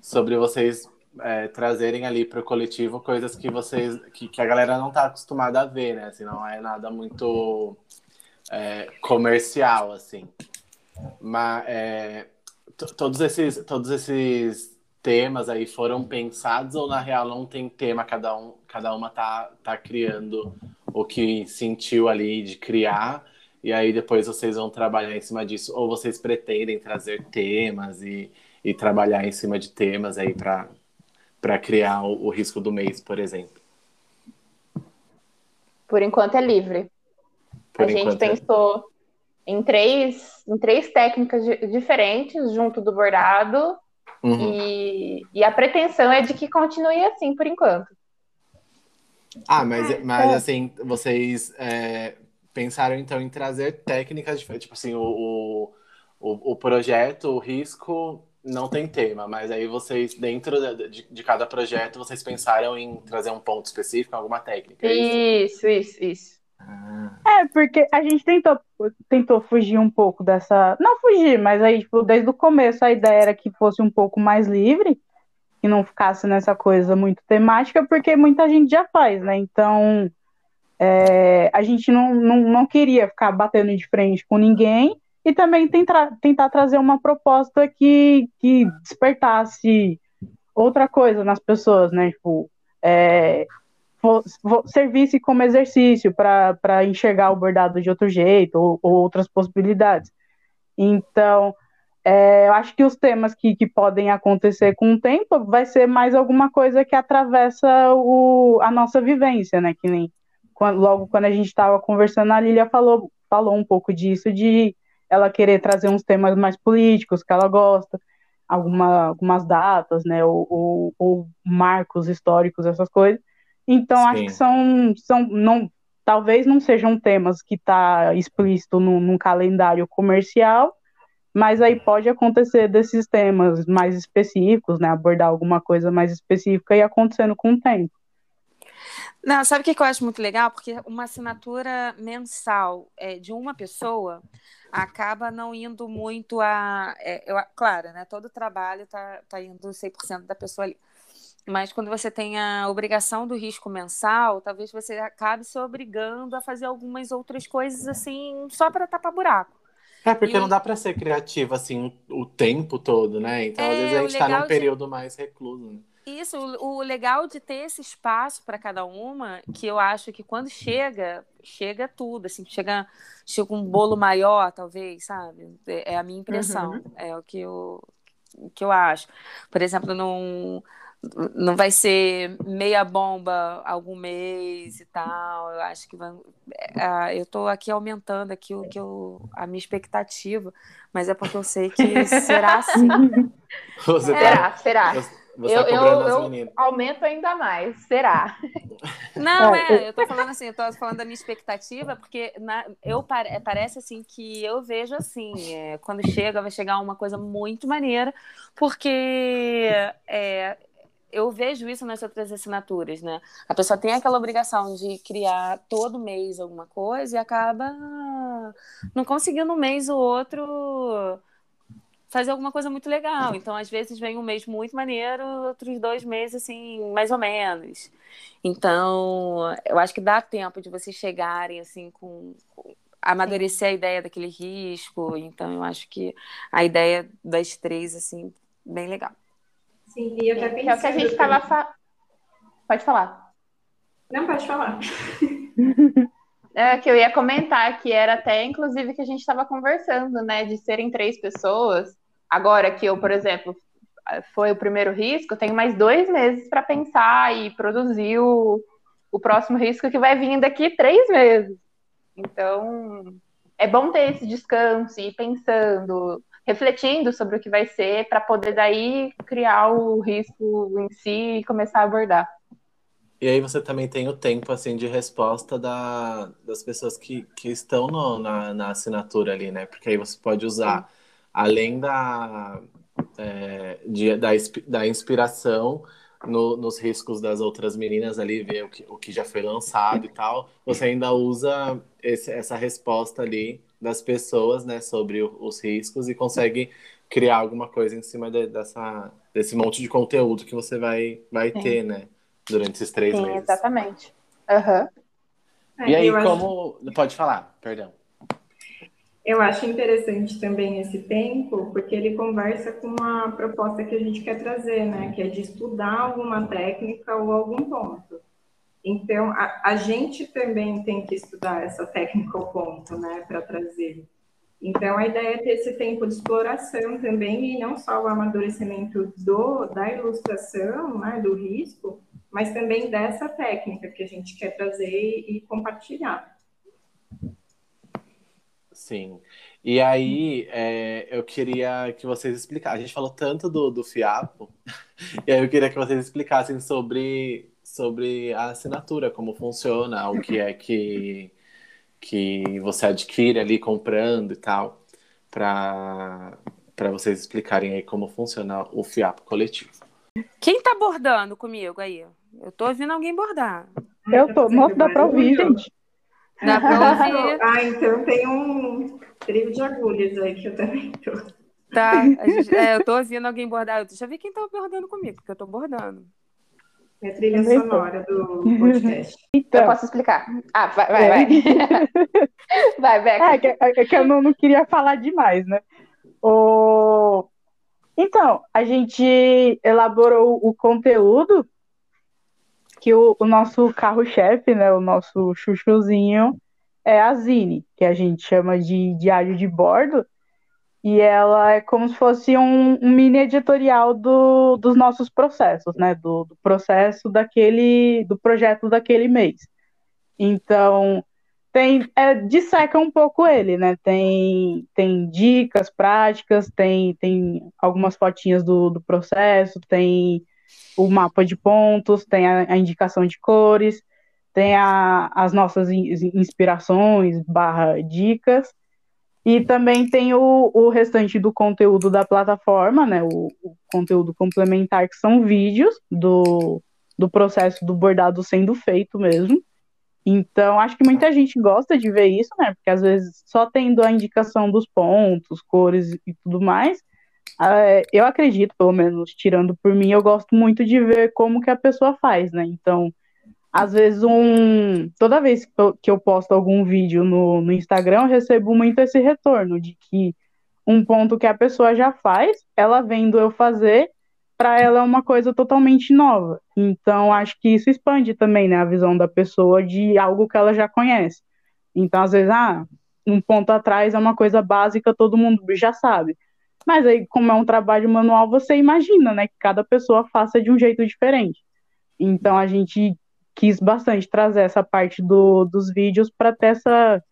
sobre vocês é, trazerem ali para o coletivo coisas que vocês, que, que a galera não está acostumada a ver, né? Assim, não é nada muito é, comercial, assim. Mas é, to- todos esses, todos esses temas aí foram pensados ou na real não tem tema, cada um, cada uma tá, tá criando o que sentiu ali de criar, e aí depois vocês vão trabalhar em cima disso, ou vocês pretendem trazer temas e, e trabalhar em cima de temas aí para para criar o, o risco do mês, por exemplo. Por enquanto é livre. Por a gente é- pensou em três, em três técnicas di- diferentes junto do bordado Uhum. e, e a pretensão é de que continue assim por enquanto. Ah, mas, mas assim, vocês é, pensaram então em trazer técnicas diferentes. Tipo assim, o, o, o, projeto, o risco, não tem tema, mas aí vocês, dentro de, de, cada projeto, vocês pensaram em trazer um ponto específico, alguma técnica. é isso? Isso, isso, isso. Ah, É, porque a gente tentou, tentou fugir um pouco dessa. Não fugir, mas aí, tipo, desde o começo a ideia era que fosse um pouco mais livre, que não ficasse nessa coisa muito temática, porque muita gente já faz, né? Então, é, a gente não, não, não queria ficar batendo de frente com ninguém e também tentar, tentar trazer uma proposta que, que despertasse outra coisa nas pessoas, né? Tipo, é, servisse como exercício para enxergar o bordado de outro jeito ou, ou outras possibilidades. Então, é, eu acho que os temas que, que podem acontecer com o tempo vai ser mais alguma coisa que atravessa o, a nossa vivência, né? Que nem quando- logo quando a gente estava conversando, a Lilia falou, falou um pouco disso, de ela querer trazer uns temas mais políticos que ela gosta, alguma, algumas datas, né? Ou, ou, ou marcos históricos, essas coisas. Então, acho Sim. que são, são não, talvez não sejam temas que está explícito num, num calendário comercial, mas aí pode acontecer desses temas mais específicos, né? Abordar alguma coisa mais específica e acontecendo com o tempo. Não, sabe o que eu acho muito legal? Porque uma assinatura mensal é, de uma pessoa acaba não indo muito a. é, eu- claro, né? Todo trabalho tá, tá indo 100% da pessoa ali. Mas quando você tem a obrigação do risco mensal, talvez você acabe se obrigando a fazer algumas outras coisas assim, só para tapar buraco. É, porque E- não dá para ser criativo assim o tempo todo, né? Então, às É, vezes a o gente tá legal num de- período mais recluso. Né? Isso, o, o legal de ter esse espaço para cada uma, que eu acho que quando chega, chega tudo, assim, chega, chega um bolo maior, talvez, sabe? É é a minha impressão, é o que eu, o que eu acho. Por exemplo, não, não vai ser meia bomba algum mês e tal. Eu acho que vai, é, ah, eu estou aqui aumentando aqui o que eu, a minha expectativa, mas é porque eu sei que será assim. Você tá, Será, será. Você eu, tá cobrando eu, as eu meninas. aumento ainda mais, será? Não, É, é, eu tô falando assim, eu tô falando da minha expectativa, porque na- eu pare- parece assim que eu vejo assim, é, quando chega, vai chegar uma coisa muito maneira, porque é, eu vejo isso nas outras assinaturas, né? A pessoa tem aquela obrigação de criar todo mês alguma coisa e acaba não conseguindo um mês ou outro fazer alguma coisa muito legal. Então, às vezes, vem um mês muito maneiro, outros dois meses, assim, mais ou menos. Então, eu acho que dá tempo de vocês chegarem, assim, com. com- amadurecer a ideia daquele risco. Então, eu acho que a ideia das três, assim, bem legal. Sim, e eu até Que é o que a gente estava. Fa... Pode falar. Não, pode falar. É, que eu ia comentar que era até, inclusive, que a gente estava conversando, né? De serem três pessoas. Agora que eu, por exemplo, foi o primeiro risco, eu tenho mais dois meses para pensar e produzir o, o próximo risco que vai vir daqui três meses. Então, é bom ter esse descanso e ir pensando, refletindo sobre o que vai ser, para poder daí criar o risco em si e começar a abordar. E aí você também tem o tempo assim de resposta da, das pessoas que, que estão no- na, na assinatura ali, né? Porque aí você pode usar, além da, é, de- da, da inspiração no- nos riscos das outras meninas ali, ver o que, o que já foi lançado e tal, você ainda usa esse- essa resposta ali das pessoas, né, sobre o- os riscos e consegue criar alguma coisa em cima de- dessa, desse monte de conteúdo que você vai, vai Sim. ter, né? Durante esses três Sim, meses. exatamente. Aham. E aí, como. Pode falar, perdão. Eu acho interessante também esse tempo, porque ele conversa com uma proposta que a gente quer trazer, né? Que é de estudar alguma técnica ou algum ponto. Então, a, a gente também tem que estudar essa técnica ou ponto, né? Para trazer. Então, a ideia é ter esse tempo de exploração também, e não só o amadurecimento do, da ilustração, né? Do risco, mas também dessa técnica que a gente quer trazer e, e compartilhar. Sim. E aí, é, eu queria que vocês explicassem. A gente falou tanto do, do FIAPO, e aí eu queria que vocês explicassem sobre, sobre a assinatura, como funciona, o que é que, que você adquire ali comprando e tal, para para vocês explicarem aí como funciona o FIAPO coletivo. Quem tá bordando comigo aí? Eu tô ouvindo alguém bordar. Eu tô. Nossa, dá pra ouvir, gente. Dá pra ouvir. Ah, então tem um trio de agulhas aí que eu também tô. Tá, a gente- é, eu tô ouvindo alguém bordar. Deixa eu ver quem tá bordando comigo, porque eu tô bordando. É a trilha sonora do podcast. Eu Então, posso explicar. Ah, vai, vai, É. vai. vai, Beca. é, que, é que eu não, não queria falar demais, né? O... Então, a gente elaborou o conteúdo que o, o nosso carro-chefe, né, o nosso chuchuzinho, é a Zine, que a gente chama de diário de bordo, e ela é como se fosse um, um mini editorial do, dos nossos processos, né, do, do processo daquele, do projeto daquele mês. Então, tem é, disseca um pouco ele, né? Tem, tem dicas práticas, tem, tem algumas fotinhas do, do processo, tem o mapa de pontos, tem a, a indicação de cores, tem a, as nossas in- inspirações barra dicas, e também tem o, o restante do conteúdo da plataforma, né? O, o conteúdo complementar, que são vídeos do, do processo do bordado sendo feito mesmo. Então, acho que muita gente gosta de ver isso, né? Porque às vezes só tendo a indicação dos pontos, cores e tudo mais, eu acredito, pelo menos tirando por mim, eu gosto muito de ver como que a pessoa faz, né? Então, às vezes um, toda vez que eu, que eu posto algum vídeo no, no Instagram, eu recebo muito esse retorno de que um ponto que a pessoa já faz, ela vendo eu fazer, para ela é uma coisa totalmente nova. Então, acho que isso expande também, né, a visão da pessoa de algo que ela já conhece. Então, às vezes, ah, um ponto atrás é uma coisa básica, todo mundo já sabe. Mas aí, como é um trabalho manual, você imagina, né, que cada pessoa faça de um jeito diferente. Então, a gente quis bastante trazer essa parte do, dos vídeos para ter essa,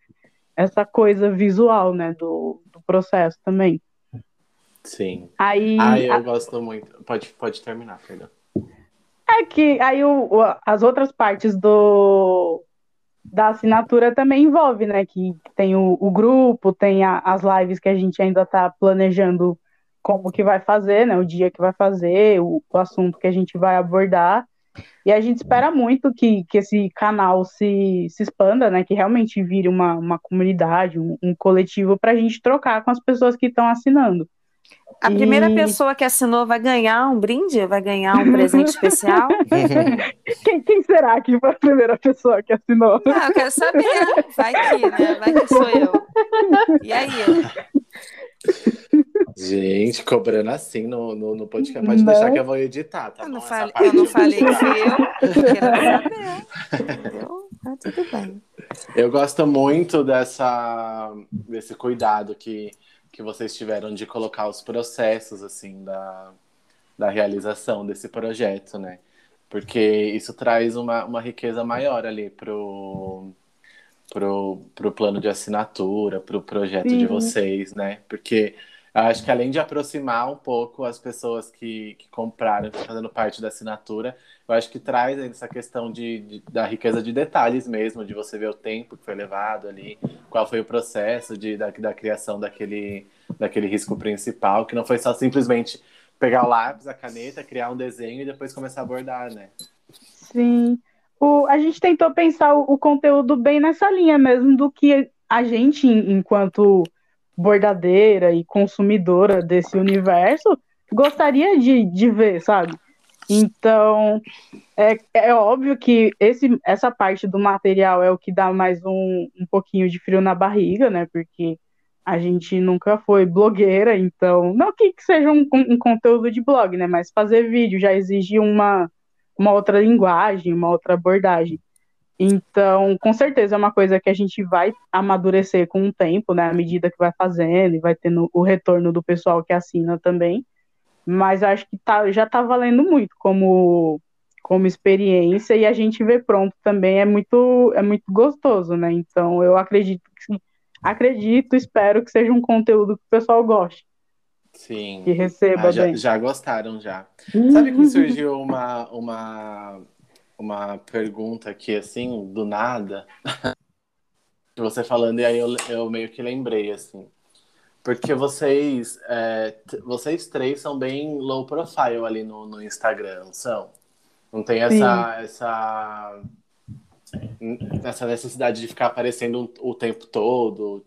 essa coisa visual, né, do, do processo também. Sim. Aí, Ah, eu a- gosto muito. Pode, pode terminar, perdão. É que aí o, o- as outras partes do da assinatura também envolve, né? Que tem o, o grupo, tem a- as lives que a gente ainda está planejando como que vai fazer, né? O dia que vai fazer, o, o assunto que a gente vai abordar. E a gente espera muito que, que esse canal se, se expanda, né? Que realmente vire uma, uma comunidade, um, um coletivo para a gente trocar com as pessoas que estão assinando. A primeira E- pessoa que assinou vai ganhar um brinde? Vai ganhar um presente especial? Quem, quem será que foi a primeira pessoa que assinou? Ah, eu quero saber. Vai que, né? Vai que sou eu. E aí? Gente, cobrando assim no, no, no podcast. Pode Né? deixar que eu vou editar, tá Eu bom? não, Essa falei, parte eu não falei que. Eu quero saber. Entendeu? Tá tudo bem. Eu gosto muito dessa, desse cuidado que, que vocês tiveram de colocar os processos assim da, da realização desse projeto, né? Porque isso traz uma, uma riqueza maior ali pro, pro, pro plano de assinatura, pro projeto de Sim. vocês, né? Porque acho que além de aproximar um pouco as pessoas que, que compraram, que fazendo parte da assinatura, eu acho que traz essa questão de, de- da riqueza de detalhes mesmo, de você ver o tempo que foi levado ali, qual foi o processo de, da, da criação daquele, daquele risco principal, que não foi só simplesmente pegar o lápis, a caneta, criar um desenho e depois começar a bordar, né? Sim. O, a gente tentou pensar o, o conteúdo bem nessa linha mesmo do que a gente, en- enquanto bordadeira e consumidora desse universo, gostaria de, de ver, sabe? Então, é, é óbvio que esse, essa parte do material é o que dá mais um, um pouquinho de frio na barriga, né? Porque a gente nunca foi blogueira, então, não que, seja um, um conteúdo de blog, né? Mas fazer vídeo já exige uma, uma outra linguagem, uma outra abordagem. Então, com certeza é uma coisa que a gente vai amadurecer com o tempo, né? À medida que vai fazendo e vai tendo o retorno do pessoal que assina também. Mas acho que tá, já tá valendo muito como, como experiência e a gente ver pronto também é muito, é muito gostoso, né? Então, eu acredito que acredito, espero que seja um conteúdo que o pessoal goste, Sim. que receba Ah, já, bem. já gostaram já. Sabe que surgiu uma, uma, uma pergunta aqui, assim, do nada? Você falando, e aí eu, eu meio que lembrei, assim. Porque vocês, é, vocês três são bem low profile ali no, no Instagram, são? Não tem essa, essa, essa necessidade de ficar aparecendo o tempo todo,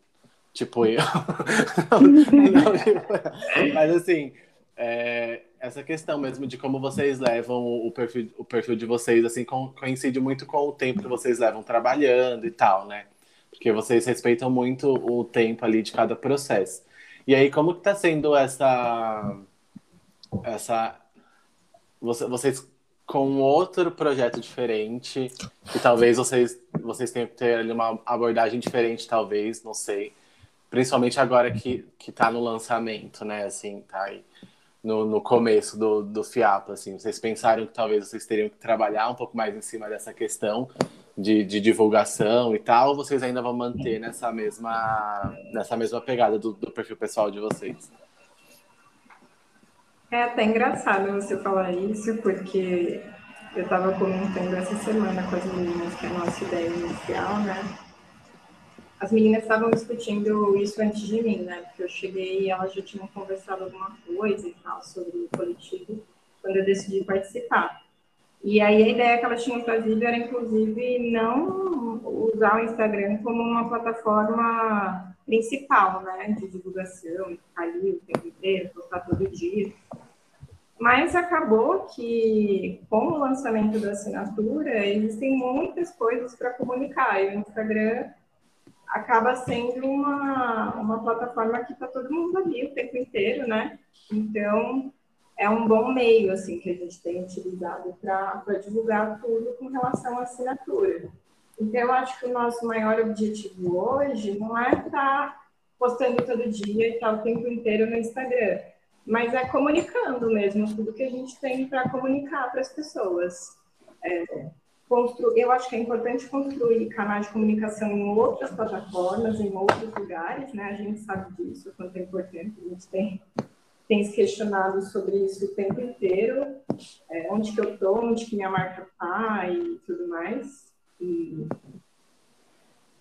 tipo eu. Não, não, tipo, mas assim, é, essa questão mesmo de como vocês levam o perfil, o perfil de vocês, assim, co- coincide muito com o tempo que vocês levam trabalhando e tal, né? Porque vocês respeitam muito o tempo ali de cada processo. E aí, como que tá sendo essa... essa você- vocês com outro projeto diferente, que talvez vocês, vocês tenham que ter ali uma abordagem diferente, talvez, não sei. Principalmente agora que, que tá no lançamento, né? Assim, tá aí no, no começo do, do FIAP, assim. Vocês pensaram que talvez vocês teriam que trabalhar um pouco mais em cima dessa questão de, de divulgação e tal, ou vocês ainda vão manter nessa mesma, nessa mesma pegada do, do perfil pessoal de vocês? É até engraçado você falar isso, porque eu estava comentando essa semana com as meninas que é a nossa ideia inicial, né? As meninas estavam discutindo isso antes de mim, né? Porque eu cheguei e elas já tinham conversado alguma coisa e tal sobre o coletivo quando eu decidi participar. E aí a ideia que elas tinham trazido era, inclusive, não usar o Instagram como uma plataforma principal, né? De divulgação, ficar ali o tempo inteiro, postar todo dia. Mas acabou que, com o lançamento da assinatura, existem muitas coisas para comunicar. E o Instagram acaba sendo uma, uma plataforma que está todo mundo ali o tempo inteiro, né? Então, é um bom meio, assim, que a gente tem utilizado para divulgar tudo com relação à assinatura. Então, eu acho que o nosso maior objetivo hoje não é estar postando todo dia e estar o tempo inteiro no Instagram, mas é comunicando mesmo tudo que a gente tem para comunicar para as pessoas. É, constru... Eu acho que é importante construir canais de comunicação em outras plataformas, em outros lugares, né? A gente sabe disso, quanto é importante a gente tem tem se questionado sobre isso o tempo inteiro, é, onde que eu tô, onde que minha marca tá e tudo mais. E...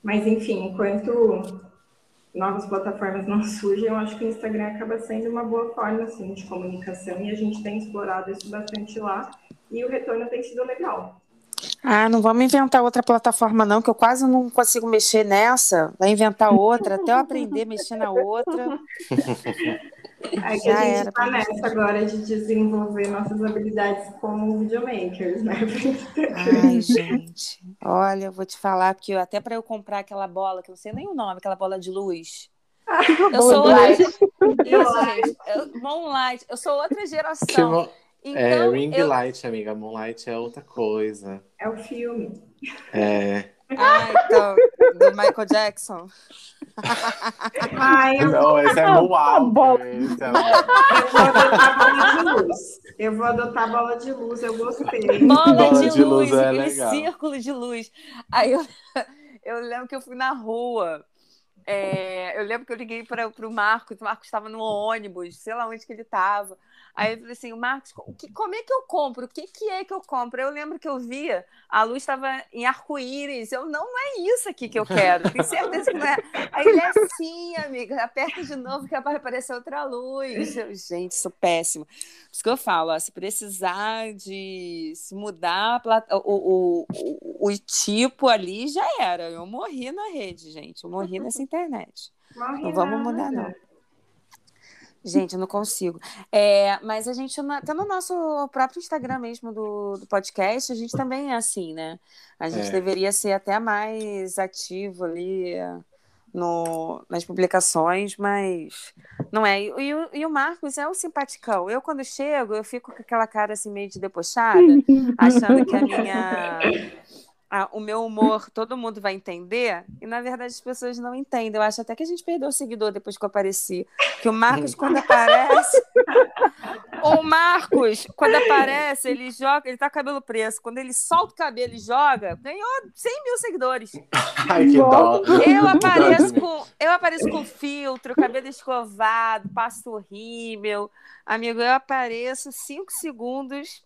Mas, enfim, enquanto novas plataformas não surgem, eu acho que o Instagram acaba sendo uma boa forma assim, de comunicação e a gente tem explorado isso bastante lá e o retorno tem sido legal. Ah, não vamos inventar outra plataforma, não, que eu quase não consigo mexer nessa. Vai inventar outra, até eu aprender a mexer na outra. É que Já a gente está nessa agora de desenvolver nossas habilidades como videomakers, né? Ai, gente. Olha, eu vou te falar que até para eu comprar aquela bola, que eu não sei nem o nome, aquela bola de luz. eu sou outra... Isso, gente. Eu, Moonlight. Eu sou outra geração. Então, é, Ring eu... Light, amiga. Moonlight é outra coisa. É o filme. É. Ah, então, do Michael Jackson. Ai, eu... Não, esse é Moonwalker. Esse é... Eu vou adotar bola de luz. Eu vou adotar bola de luz, eu gostei. Bola, bola de, de, luz, luz é aquele legal. círculo de luz. Aí eu, eu lembro que eu fui na rua. É, eu lembro que eu liguei para o Marcos, o Marcos estava no ônibus, sei lá onde que ele estava. Aí eu falei assim, Marcos, o que, como é que eu compro? O que, que é que eu compro? Eu lembro que eu via, a luz estava em arco-íris. Eu, não, não é isso aqui que eu quero. Tenho certeza que não é. Aí ele é assim, amiga, aperta de novo que vai aparecer outra luz. Eu, gente, isso é péssimo. Por isso que eu falo, ó, se precisar de se mudar o, o, o, o tipo ali, já era. Eu morri na rede, gente. Eu morri nessa internet. Morri não vamos mudar, não. Gente, eu não consigo. É, mas a gente, até no nosso próprio Instagram mesmo do, do podcast, a gente também é assim, né? A gente é. deveria ser até mais ativo ali no, nas publicações, mas não é. E, e, o, e o Marcos é o simpaticão. Eu, quando chego, eu fico com aquela cara assim meio de debochada, achando que a minha a, o meu humor todo mundo vai entender, e na verdade as pessoas não entendem. Eu acho até que a gente perdeu o seguidor depois que eu apareci. Que o Marcos, quando aparece. o Marcos, quando aparece, ele joga, ele tá com cabelo preso. Quando ele solta o cabelo e joga, ganhou 100 mil seguidores. Ai, que dó. Eu apareço com, eu apareço com filtro, cabelo escovado, passo rímel. Amigo, eu apareço 5 segundos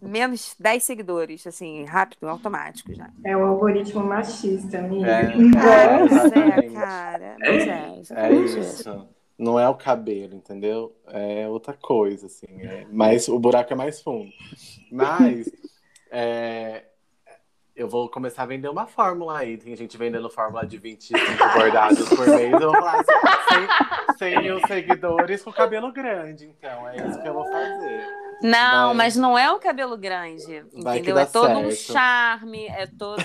menos 10 seguidores, assim, rápido, automático já. É o algoritmo machista, amiga. É, é, é cara. Mas é, é isso. Não é o cabelo, entendeu? É outra coisa, assim. É, mas o buraco é mais fundo. Mas é, eu vou começar a vender uma fórmula aí. Tem gente vendendo fórmula de 25 bordados por mês. Eu vou falar assim, 100, 100 mil seguidores com cabelo grande. Então, é isso que eu vou fazer. Não, vai... mas não é o cabelo grande, entendeu? É todo certo. um charme, é todo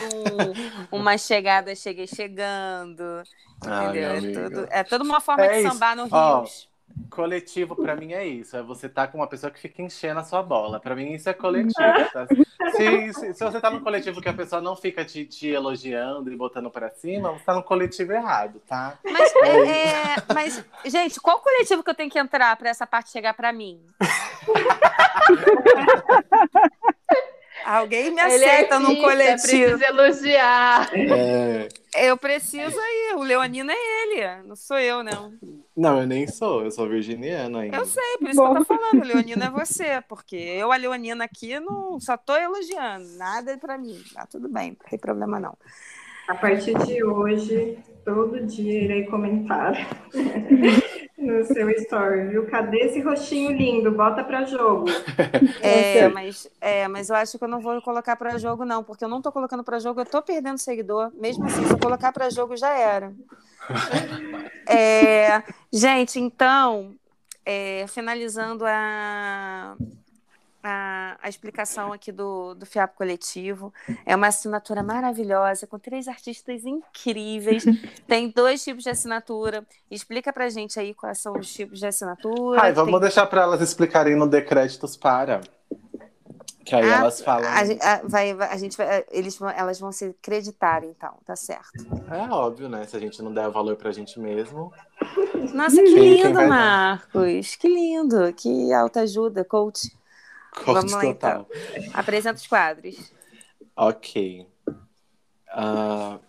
um, uma chegada, cheguei chegando, entendeu? Ai, é, tudo, é toda uma forma é de sambar no Rio. Coletivo, para mim, é isso. É você estar tá com uma pessoa que fica enchendo a sua bola. Para mim, isso é coletivo. Tá? Se, se, se, você tá num coletivo que a pessoa não fica te, te elogiando e botando para cima, você tá no coletivo errado, tá? Mas, é, é, mas, gente, qual coletivo que eu tenho que entrar para essa parte chegar para mim? Alguém me aceita no coletivo. Precisa elogiar. É... Eu preciso aí. O Leonino é ele, não sou eu, não. Não, eu nem sou. Eu sou virginiano ainda. Eu sei, por isso Bom. que eu tô falando. O Leonino é você, porque eu, a Leonina aqui, não só tô elogiando. Nada para mim. Tá tudo bem, não tem problema não. A partir de hoje, todo dia irei comentar no seu story, viu? Cadê esse rostinho lindo? Bota para jogo. É, mas, é, mas eu acho que eu não vou colocar para jogo, não, porque eu não tô colocando para jogo, eu tô perdendo seguidor. Mesmo assim, se eu colocar para jogo, já era. É, gente, então, é, finalizando a a, a explicação aqui do, do FIAP Coletivo. É uma assinatura maravilhosa, com três artistas incríveis. Tem dois tipos de assinatura. Explica pra gente aí quais são os tipos de assinatura. Ai, vamos Tem... deixar para elas explicarem no Decréditos para. Que aí ah, elas falam. A, a, vai, a gente vai, eles vão, elas vão se acreditar, então, tá certo. É óbvio, né? Se a gente não der o valor pra gente mesmo. Nossa, que lindo, Marcos. Que lindo. Que alta ajuda, coach. Vamos lá, total. então. Apresenta os quadros. Ok. Uh,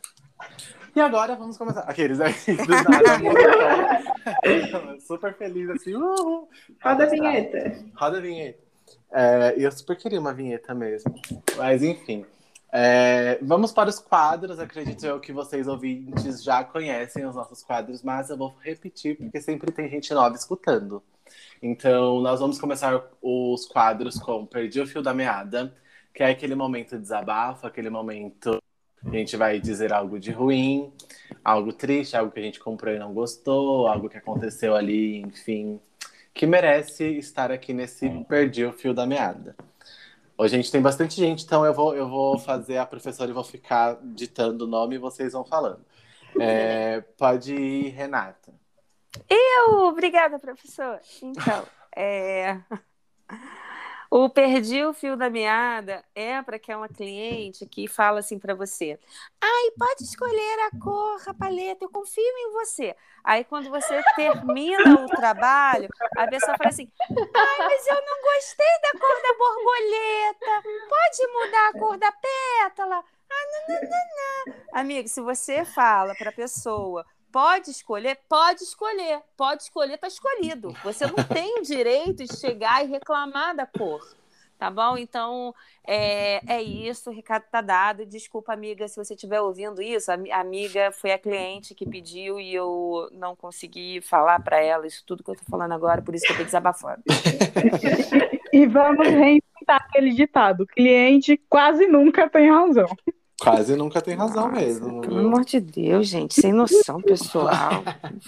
E agora vamos começar. Aqueles aí, do nada, muito super feliz, assim. Uhul. Roda a vinheta. Roda a vinheta. É, e eu super queria uma vinheta mesmo. Mas enfim. É, vamos para os quadros. Acredito eu que vocês ouvintes já conhecem os nossos quadros, mas eu vou repetir porque sempre tem gente nova escutando. Então, nós vamos começar os quadros com Perdi o Fio da Meada, que é aquele momento de desabafo, aquele momento a gente vai dizer algo de ruim, algo triste, algo que a gente comprou e não gostou, algo que aconteceu ali, enfim, que merece estar aqui nesse Perdi o Fio da Meada. Hoje a gente tem bastante gente, então eu vou, eu vou fazer a professora e vou ficar ditando o nome e vocês vão falando. É, pode ir, Renata. Eu, obrigada, professor. Então, é... O perdi o fio da meada é para aquela cliente que fala assim para você: "Ai, pode escolher a cor, a paleta, eu confio em você". Aí quando você termina o trabalho, a pessoa fala assim: "Ai, mas eu não gostei da cor da borboleta. Pode mudar a cor da pétala?". Ah, não, não, não, não. Amigo, se você fala para a pessoa Pode escolher? Pode escolher. Pode escolher, tá escolhido. Você não tem o direito de chegar e reclamar da cor. Tá bom? Então, é, é isso, o recado tá dado. Desculpa, amiga, se você estiver ouvindo isso. A amiga foi a cliente que pediu e eu não consegui falar para ela isso tudo que eu tô falando agora, por isso que eu tô desabafando. e vamos reinventar aquele ditado: cliente quase nunca tem razão. Quase nunca tem razão Nossa, mesmo. Pelo amor de Deus, gente, sem noção, pessoal.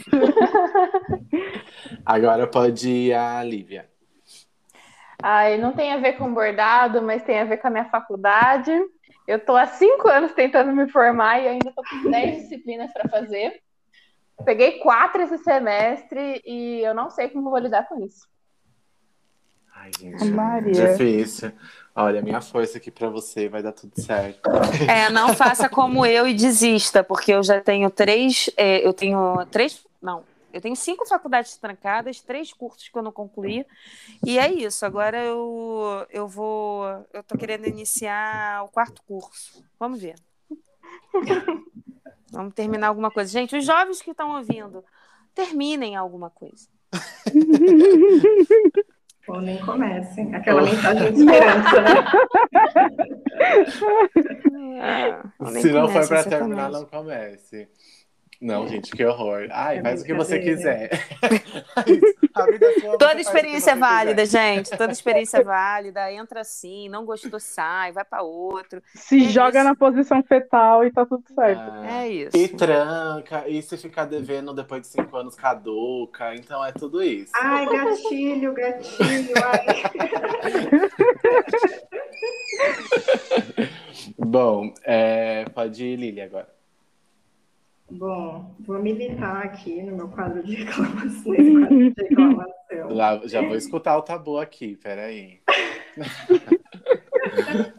Agora pode ir a Lívia. Ai, não tem a ver com bordado, mas tem a ver com a minha faculdade. Eu estou há cinco anos tentando me formar e ainda estou com dez disciplinas para fazer. Peguei quatro esse semestre e eu não sei como vou lidar com isso. Ai, gente, Maria. difícil. Olha, minha força aqui para você, vai dar tudo certo. É, não faça como eu e desista, porque eu já tenho três, é, eu tenho três, não, eu tenho cinco faculdades trancadas, três cursos que eu não concluí, e é isso. Agora eu, eu vou, eu tô querendo iniciar o quarto curso. Vamos ver. Vamos terminar alguma coisa. Gente, os jovens que estão ouvindo, terminem alguma coisa. Ou nem comecem. Aquela mensagem de esperança, né? É, Se não for para terminar, não comece. Não, é. gente, que horror. Ai, é faz o que você quiser. sua, Toda experiência é válida, quiser. gente. Toda experiência é válida. Entra assim, não gostou, sai, vai para outro. Se é joga isso. na posição fetal e tá tudo certo. É, é isso. E tranca, e se ficar devendo depois de cinco anos, caduca. Então é tudo isso. Ai, gatilho, gatilho. Ai. Bom, é, pode ir, Lili, agora. Bom, vou militar aqui no meu quadro de reclamação. Quadro de reclamação. Lá, já vou escutar o tabu aqui, peraí.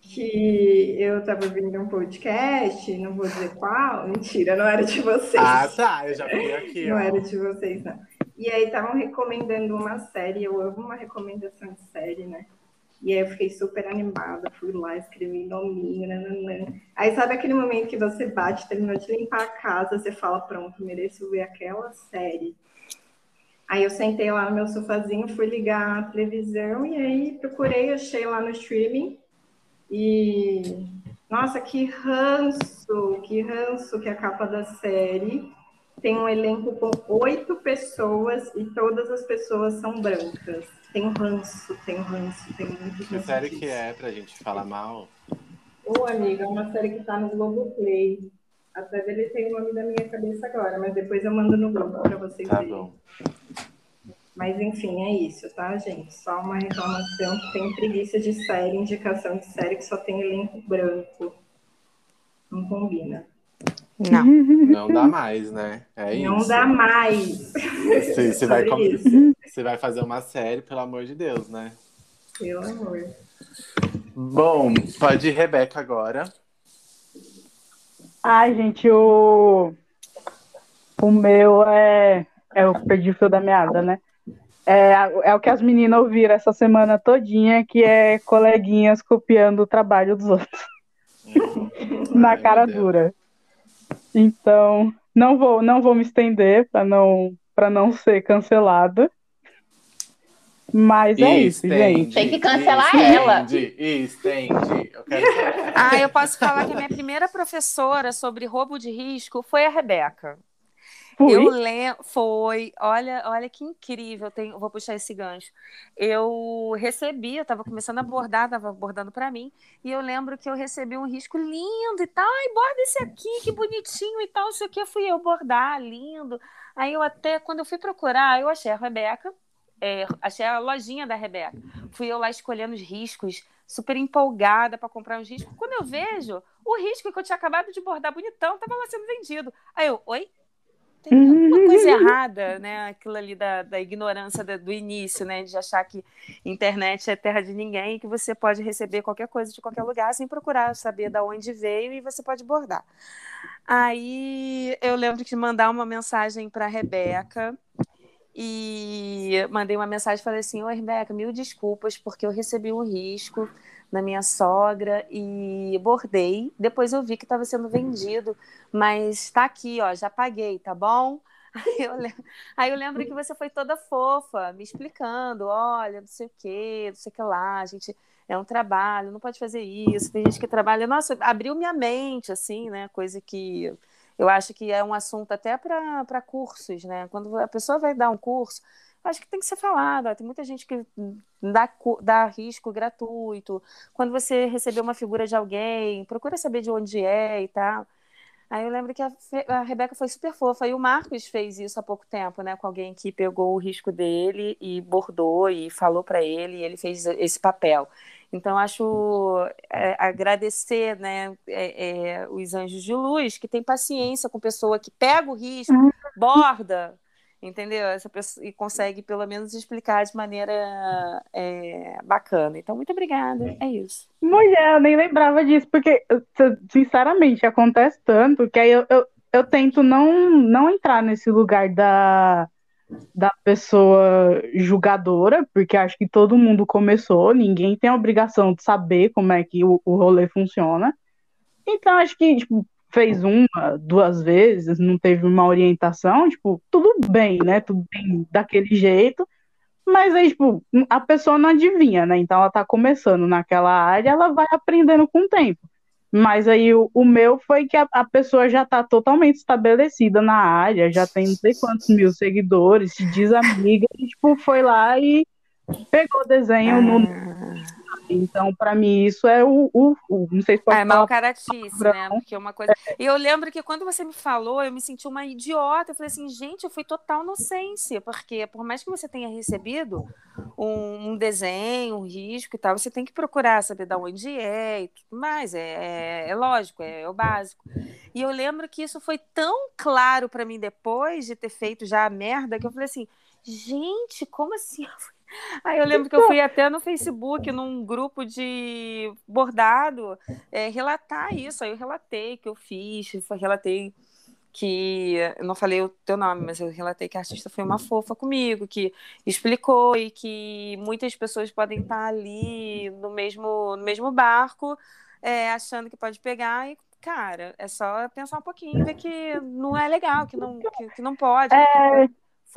que eu estava ouvindo um podcast, não vou dizer qual, mentira, não era de vocês. Ah, tá, eu já fui aqui. Não ó. era de vocês, não. E aí estavam recomendando uma série, eu amo uma recomendação de série, né? E aí eu fiquei super animada, fui lá, escrevi nominho, nananã. Aí sabe aquele momento que você bate, terminou de limpar a casa, você fala, pronto, mereço ver aquela série. Aí eu sentei lá no meu sofazinho, fui ligar a televisão e aí procurei, achei lá no streaming. E nossa, que ranço, que ranço que é a capa da série tem um elenco com oito pessoas e todas as pessoas são brancas. Tem ranço, tem ranço, tem muito ranço. Que série que é pra gente falar mal? Ô, amiga, é uma série que tá no Globoplay. Até ele tem o nome da minha cabeça agora, mas depois eu mando no grupo pra vocês tá verem. Bom. Mas enfim, é isso, tá, gente? Só uma reclamação que tem preguiça de série, indicação de série que só tem elenco branco. Não combina. Não. Não dá mais, né? É não isso. dá mais. Você, você, vai, você vai fazer uma série, pelo amor de Deus, né? Pelo amor. Bom, pode ir Rebeca agora. Ai, gente, o. O meu é. É o perdi o fio da meada, né? É, é o que as meninas ouviram essa semana todinha, que é coleguinhas copiando o trabalho dos outros. Hum. Na Ai, cara dura. Então, não vou, não vou me estender para não, para não ser cancelada. Mas é isso, gente. Tem que cancelar estende, ela. Estende. Eu quero Ah, eu posso falar que a minha primeira professora sobre roubo de risco foi a Rebeca. Eu lembro, foi, olha, olha que incrível, tem, vou puxar esse gancho. Eu recebi, eu estava começando a bordar, estava bordando para mim, e eu lembro que eu recebi um risco lindo e tal, ai, borda esse aqui, que bonitinho e tal, isso aqui fui eu bordar, lindo. Aí eu até, quando eu fui procurar, eu achei a Rebeca, é, achei a lojinha da Rebeca. Fui eu lá escolhendo os riscos, super empolgada para comprar os riscos. Quando eu vejo, o risco que eu tinha acabado de bordar bonitão estava lá sendo vendido. Aí eu, oi? Tem alguma coisa errada, né? Aquilo ali da, da ignorância da- do início, né? De achar que internet é terra de ninguém e que você pode receber qualquer coisa de qualquer lugar sem procurar saber de onde veio e você pode bordar. Aí eu lembro de mandar uma mensagem para a Rebeca e mandei uma mensagem e falei assim: Oi, Rebeca, mil desculpas porque eu recebi um risco na minha sogra e bordei. Depois eu vi que estava sendo vendido, mas está aqui, ó, já paguei, tá bom? Aí eu, lem- aí eu lembro que você foi toda fofa, me explicando: olha, não sei o quê, não sei o que lá, a gente. É um trabalho, não pode fazer isso. Tem gente que trabalha. Nossa, abriu minha mente, assim, né? Coisa que eu acho que é um assunto até para cursos, né? Quando a pessoa vai dar um curso, acho que tem que ser falado. Tem muita gente que dá, dá risco gratuito. Quando você receber uma figura de alguém, procura saber de onde é e tal. Aí eu lembro que a, Fe- a Rebeca foi super fofa. E o Marcos fez isso há pouco tempo, né? Com alguém que pegou o risco dele e bordou e falou para ele, e ele fez esse papel. Então, acho é, agradecer né, é, é, os anjos de luz que tem paciência com pessoa que pega o risco, borda, entendeu? Essa pessoa, e consegue pelo menos explicar de maneira é, bacana. Então, muito obrigada. É isso. Mulher, eu nem lembrava disso, porque, sinceramente, acontece tanto que aí eu, eu, eu tento não, não entrar nesse lugar da, da pessoa julgadora, porque acho que todo mundo começou, ninguém tem a obrigação de saber como é que o, o rolê funciona. Então, acho que, tipo, fez uma, duas vezes, não teve uma orientação, tipo, tudo bem, né? Tudo bem daquele jeito. Mas aí, tipo, a pessoa não adivinha, né? Então ela tá começando naquela área, ela vai aprendendo com o tempo. Mas aí o, o meu foi que a, a pessoa já tá totalmente estabelecida na área, já tem não sei quantos mil seguidores, se diz amiga, e, tipo, foi lá e pegou o desenho no. Então, pra mim, isso é o. o, o- não sei se pode Ah, é mal caratice, né? Porque é uma coisa. E eu lembro que quando você me falou, eu me senti uma idiota. Eu falei assim, gente, eu fui total inocência, porque por mais que você tenha recebido um, um desenho, um risco e tal, você tem que procurar saber de onde é e tudo mais. É, é, é lógico, é, é o básico. E eu lembro que isso foi tão claro para mim depois de ter feito já a merda que eu falei assim, gente, como assim? Aí eu lembro que eu fui até no Facebook, num grupo de bordado, é, relatar isso. Aí eu relatei que eu fiz, relatei que eu não falei o teu nome, mas eu relatei que a artista foi uma fofa comigo, que explicou e que muitas pessoas podem estar ali no mesmo, no mesmo barco, é, achando que pode pegar e Cara, é só pensar um pouquinho ver que não é legal, que não, que, que não pode.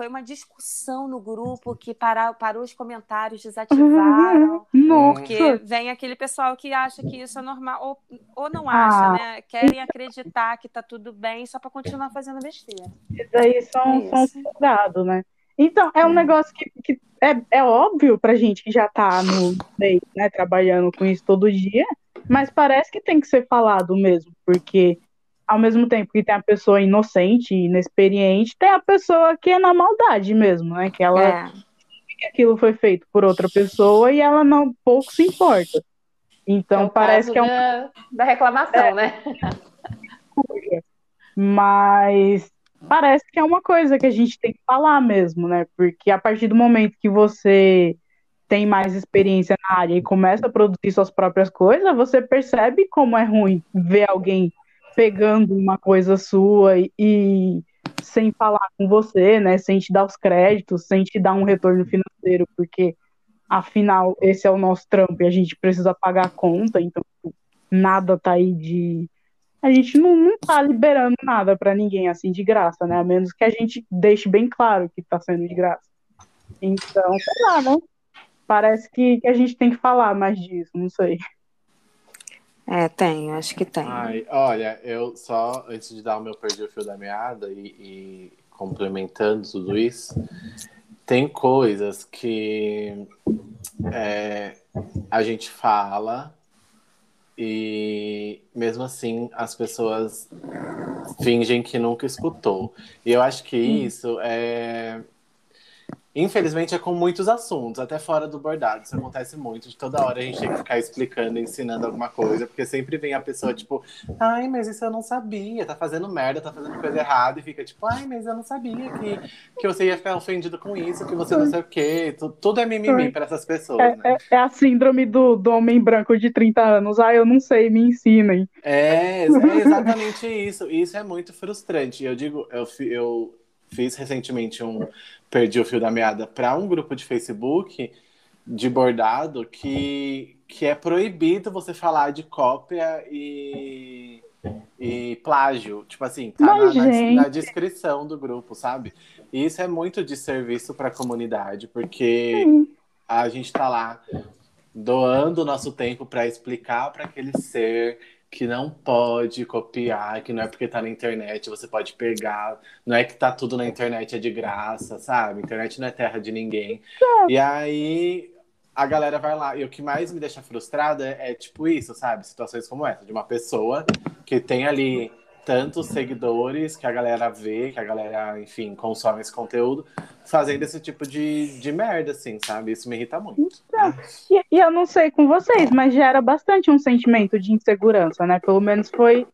Foi uma discussão no grupo que para, parou os comentários, desativaram. Porque Nossa! vem aquele pessoal que acha que isso é normal, ou, ou não acha, Ah. né? Querem acreditar que tá tudo bem só para continuar fazendo besteira. Esses aí são, É são isso. folgados, né? Então, é um negócio que, que é, é óbvio pra gente que já tá no meio, né, trabalhando com isso todo dia, mas parece que tem que ser falado mesmo, porque ao mesmo tempo que tem a pessoa inocente e inexperiente, tem a pessoa que é na maldade mesmo, né? Que ela É. que aquilo foi feito por outra pessoa e ela não pouco se importa. Então É parece caso que é um da, da reclamação, né? coisa. Mas parece que é uma coisa que a gente tem que falar mesmo, né? Porque a partir do momento que você tem mais experiência na área e começa a produzir suas próprias coisas, você percebe como é ruim ver alguém pegando uma coisa sua e, e sem falar com você, né? Sem te dar os créditos, sem te dar um retorno financeiro, porque afinal esse é o nosso trampo e a gente precisa pagar a conta, então nada tá aí de a gente não, não tá liberando nada para ninguém assim de graça, né? A menos que a gente deixe bem claro que tá sendo de graça. Então, sei lá, né? Parece que, que a gente tem que falar mais disso, não sei. É, tem, acho que tem. Ai, olha, eu só, antes de dar o meu perdi o fio da meada e, e complementando tudo isso, tem coisas que é, a gente fala e mesmo assim as pessoas fingem que nunca escutou. E eu acho que isso é Infelizmente é com muitos assuntos, até fora do bordado. Isso acontece muito, de toda hora a gente tem que ficar explicando, ensinando alguma coisa, porque sempre vem a pessoa, tipo, ai, mas isso eu não sabia, tá fazendo merda, tá fazendo coisa errada, e fica tipo, ai, mas eu não sabia que, que você ia ficar ofendido com isso, que você não sei o quê. Tudo é mimimi para essas pessoas. É, né? é, é, a síndrome do, do homem branco de 30 anos. Ah, eu não sei, me ensinem. É, é exatamente isso. Isso é muito frustrante. Eu digo, eu, eu fiz recentemente um perdi o fio da meada para um grupo de Facebook de bordado que, que é proibido você falar de cópia e, e plágio. Tipo assim, tá na, na, na, descrição do grupo, sabe? E isso é muito de serviço para a comunidade, porque Sim. a gente tá lá doando o nosso tempo para explicar para aquele ser que não pode copiar, que não é porque tá na internet, você pode pegar, não é que tá tudo na internet é de graça, sabe? Internet não é terra de ninguém. E aí a galera vai lá. E o que mais me deixa frustrada é, tipo isso, sabe? Situações como essa, de uma pessoa que tem ali tantos seguidores que a galera vê, que a galera, enfim, consome esse conteúdo, fazendo esse tipo de, de merda, assim, sabe? Isso me irrita muito. Então, e, e, eu não sei com vocês, mas gera bastante um sentimento de insegurança, né? Pelo menos foi,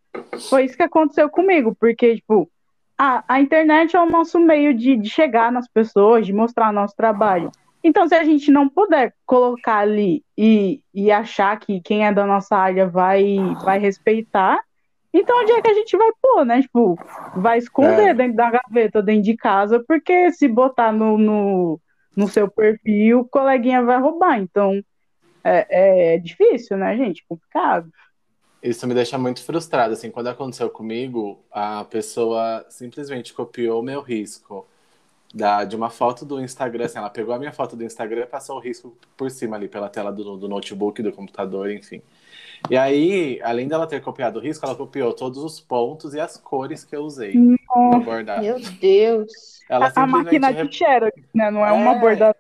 foi isso que aconteceu comigo, porque, tipo, a, a internet é o nosso meio de, de chegar nas pessoas, de mostrar nosso trabalho. Então, se a gente não puder colocar ali e, e achar que quem é da nossa área vai, vai respeitar, então, onde é que a gente vai pôr, né? Tipo, vai esconder é. dentro da gaveta, dentro de casa, porque se botar no, no, no seu perfil, o coleguinha vai roubar. Então, é, é difícil, né, gente? Complicado. Isso me deixa muito frustrado. Assim, quando aconteceu comigo, a pessoa simplesmente copiou meu risco da, de uma foto do Instagram. Assim, ela pegou a minha foto do Instagram e passou o risco por cima ali, pela tela do, do notebook, do computador, enfim. E aí, além dela ter copiado o risco, ela copiou todos os pontos e as cores que eu usei no bordado. Meu Deus! Ela a, a máquina de xerox, né? Não é, é uma bordada.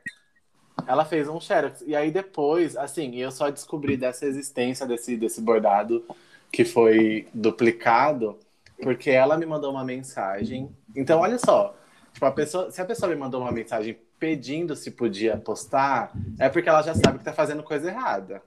Ela fez um xerox. E aí depois, assim, eu só descobri dessa existência desse, desse bordado que foi duplicado porque ela me mandou uma mensagem. Então, olha só. Tipo, a pessoa, se a pessoa me mandou uma mensagem pedindo se podia postar, é porque ela já sabe que tá fazendo coisa errada.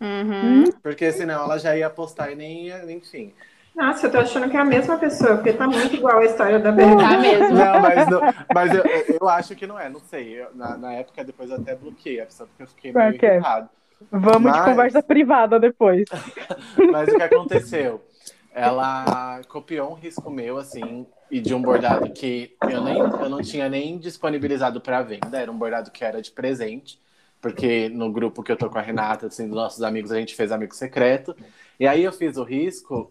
Uhum. Porque senão ela já ia postar e nem ia, enfim. Nossa, eu tô achando que é a mesma pessoa, porque tá muito igual a história da Bela. Tá mesmo. Não, mas, não, mas eu, eu acho que não é, não sei. Eu, na, na época, depois eu até bloqueei a pessoa, porque eu fiquei meio okay. irritado. Vamos mas... de conversa privada depois. mas o que aconteceu? Ela copiou um risco meu, assim, e de um bordado que eu, nem, eu não tinha nem disponibilizado para venda. Era um bordado que era de presente porque no grupo que eu tô com a Renata, assim, dos nossos amigos, a gente fez amigo secreto. E aí eu fiz o risco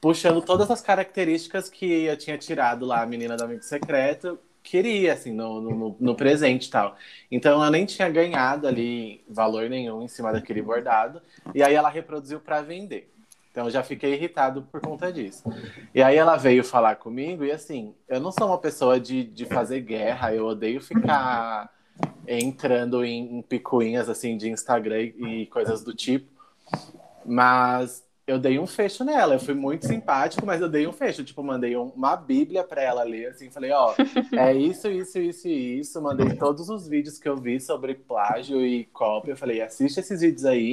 puxando todas as características que eu tinha tirado lá, a menina do amigo secreto, queria, assim, no, no, no presente e tal. Então eu nem tinha ganhado ali valor nenhum em cima daquele bordado. E aí ela reproduziu para vender. Então eu já fiquei irritado por conta disso. E aí ela veio falar comigo e assim, eu não sou uma pessoa de, de fazer guerra, eu odeio ficar entrando em, em picuinhas assim de Instagram e coisas do tipo. Mas eu dei um fecho nela. Eu fui muito simpático, mas eu dei um fecho. Tipo, mandei um, uma bíblia para ela ler, assim. Falei, ó, é isso, isso, isso e isso. Mandei todos os vídeos que eu vi sobre plágio e cópia. Eu falei, assiste esses vídeos aí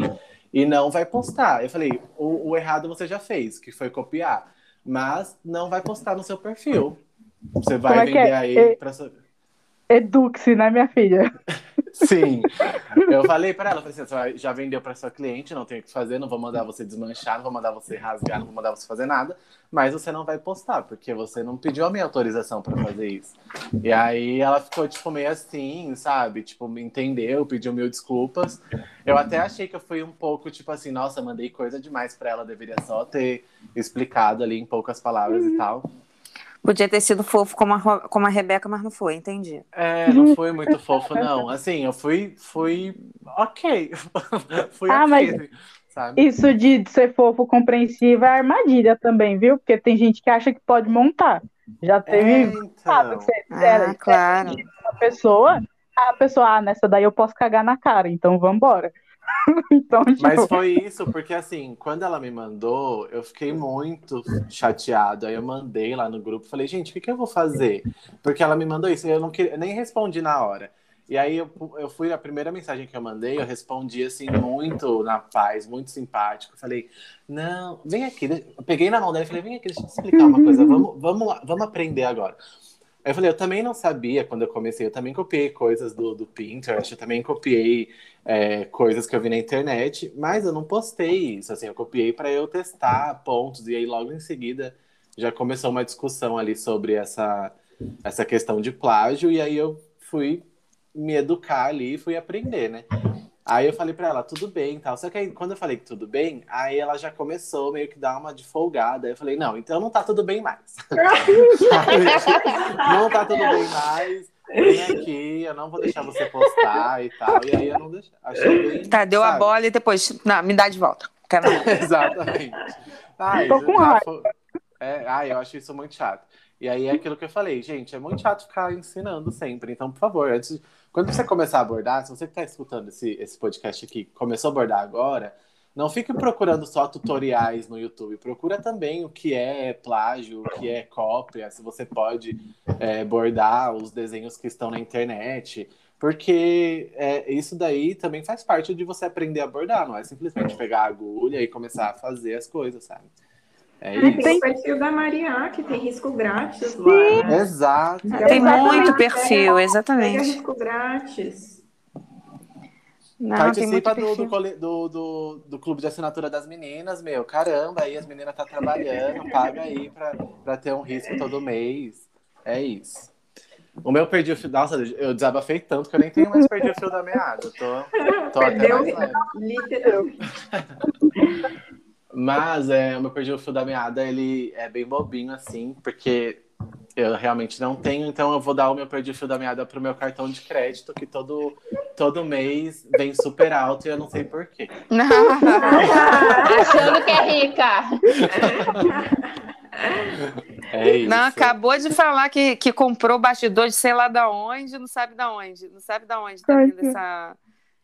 e não vai postar. Eu falei, o, o errado você já fez, que foi copiar. Mas não vai postar no seu perfil. Você vai é vender é? aí é... para Eduque-se, né, minha filha? Sim. Eu falei pra ela, falei assim, "Você já vendeu pra sua cliente, não tem o que fazer, não vou mandar você desmanchar, não vou mandar você rasgar, não vou mandar você fazer nada, mas você não vai postar, porque você não pediu a minha autorização pra fazer isso. E aí ela ficou, tipo, meio assim, sabe? Tipo, me entendeu, pediu mil desculpas. Eu até achei que eu fui um pouco, tipo assim, nossa, mandei coisa demais pra ela, deveria só ter explicado ali em poucas palavras e tal. Podia ter sido fofo como a, como a Rebeca, mas não foi, entendi. É, não foi muito fofo, não. Assim, eu fui, fui ok. fui Ah, ok, mas- sabe? Isso de ser fofo compreensivo é armadilha também, viu? Porque tem gente que acha que pode montar. Já É, teve sabe, então. que você Ah, era claro. uma pessoa, a pessoa, ah, nessa daí eu posso cagar na cara, então vambora. então, tipo, Mas foi isso, porque assim, quando ela me mandou, eu fiquei muito chateado. Aí eu mandei lá no grupo, falei, gente, o que, que eu vou fazer? Porque ela me mandou isso, e eu não queria, nem respondi na hora. E aí eu, eu fui, a primeira mensagem que eu mandei, eu respondi assim, muito na paz, muito simpático. Falei, não, vem aqui. Eu peguei na mão dela e falei, vem aqui, deixa eu te explicar uma coisa, vamos, vamos, vamos aprender agora. Aí eu falei, eu também não sabia quando eu comecei, eu também copiei coisas do, do Pinterest, eu também copiei é, coisas que eu vi na internet, mas eu não postei isso, assim, eu copiei para eu testar pontos, e aí logo em seguida já começou uma discussão ali sobre essa, essa questão de plágio, e aí eu fui me educar ali e fui aprender, né? Aí eu falei pra ela, tudo bem e tal. Só que aí, quando eu falei que tudo bem, aí ela já começou meio que dar uma de folgada. Aí eu falei, não, então não tá tudo bem mais. não tá tudo bem mais. Vem aqui, eu não vou deixar você postar e tal. E aí eu não deixei. Achei bem. Tá, deu a sabe? bola e depois. Não, me dá de volta. Exatamente. Ai, Tô com raiva. foi- É, ai, eu acho isso muito chato. E aí é aquilo que eu falei, gente, é muito chato ficar ensinando sempre. Então, por favor, antes de- quando você começar a abordar, se você que está escutando esse, esse podcast aqui, começou a abordar agora, não fique procurando só tutoriais no YouTube. Procura também o que é plágio, o que é cópia, se você pode é, bordar os desenhos que estão na internet. Porque é, isso daí também faz parte de você aprender a bordar, não é simplesmente pegar a agulha e começar a fazer as coisas, sabe? É isso. tem o perfil da Maria, que tem risco grátis lá. né? Exato. Tem Exatamente. muito perfil, exatamente. risco grátis. Não, tem Participa do, do, do, do, do clube de assinatura das meninas, meu. Caramba, aí as meninas tá trabalhando, paga aí pra, pra ter um risco todo mês. É isso. O meu perdi o fio. Nossa, eu desabafei tanto que eu nem tenho mais perdi o fio da meada. Eu Tô, tô até Perdeu mais leve. Mas é, o meu perdi o fio da meada, ele é bem bobinho, assim, porque eu realmente não tenho, então eu vou dar o meu perdi o fio da meada pro meu cartão de crédito, que todo, todo mês vem super alto e eu não sei porquê. Achando que é rica. É isso. Não, acabou de falar que, que comprou bastidor de sei lá da onde, não sabe da onde. Não sabe da onde tá vindo essa.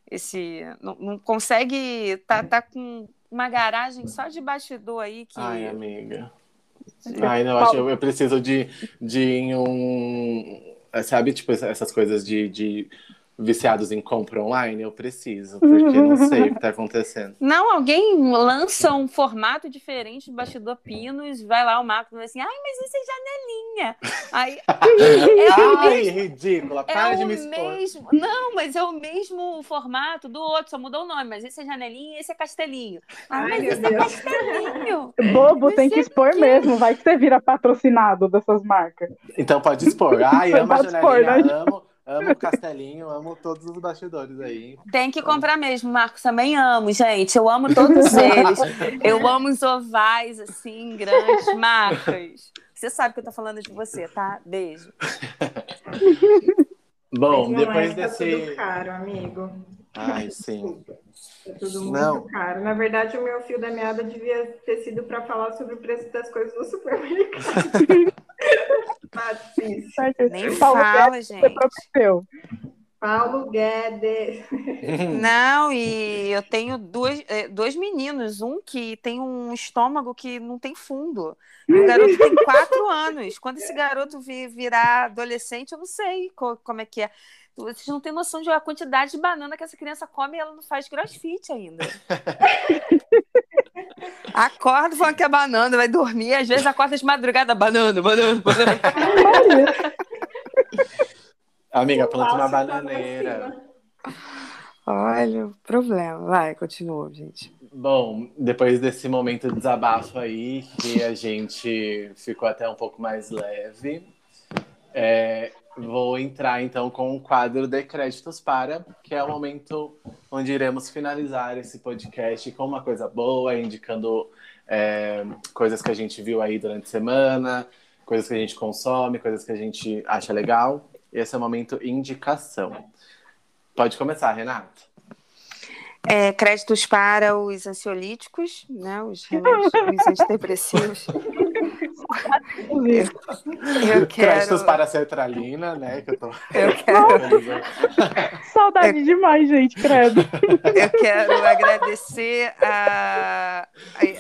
Esse. Não, não consegue. Tá, tá com uma garagem só de bastidor aí que. Ai, amiga. Ai, não, acho eu, eu preciso de, de um. Sabe, tipo, essas coisas de, de viciados em compra online? Eu preciso, porque não sei o que tá acontecendo. Não, alguém lança um formato diferente de bastidor pinos, vai lá o Marco e fala assim, ai, mas isso é janelinha. Aí, é Ai, mesmo, ridícula, é para de o me expor. mesmo. Não, mas é o mesmo formato do outro, só mudou o nome. Mas esse é janelinha e esse é castelinho. Ah, Ai, mas esse é castelinho. bobo tem que é expor mesmo, vai que você vira patrocinado dessas marcas. Então pode expor. Ai, amo a Pode expor, janelinha, né? amo, amo o castelinho, amo todos os bastidores aí. Tem que comprar mesmo, Marcos. Também amo, gente. Eu amo todos eles. Eu amo os ovais, assim, grandes, marcas. Você sabe que eu tô falando de você, tá? Beijo. Bom, depois é, tá desse. tudo caro, amigo. Ai, sim. É tudo muito Não. caro. Na verdade, o meu fio da meada devia ter sido para falar sobre o preço das coisas do supermercado. Nem Paulo fala, Guedes, gente. Prometeu. Paulo Guedes. Não, e eu tenho dois, eh, dois meninos. Um que tem um estômago que não tem fundo. E o garoto tem quatro anos. Quando esse garoto vi- virar adolescente, eu não sei co- como é que é. Vocês não têm noção de a quantidade de banana que essa criança come e ela não faz crossfit ainda. Acorda falando que é banana, vai dormir, às vezes acorda de madrugada, banana, banana, banana. Amiga, planta uma bananeira. Olha o problema. Vai, continua, gente. Bom, depois desse momento de desabafo aí, que a gente ficou até um pouco mais leve, é, vou entrar então com o quadro de créditos para, que é o momento onde iremos finalizar esse podcast com uma coisa boa, indicando é, coisas que a gente viu aí durante a semana, coisas que a gente consome, coisas que a gente acha legal. Esse é o momento indicação. Pode começar, Renata. É, créditos para os ansiolíticos, né, os remédios os antidepressivos. eu, quero... Créditos para a sertralina, né? Que eu, tô... eu quero. Saudade eu... demais, gente, credo. Eu quero agradecer a,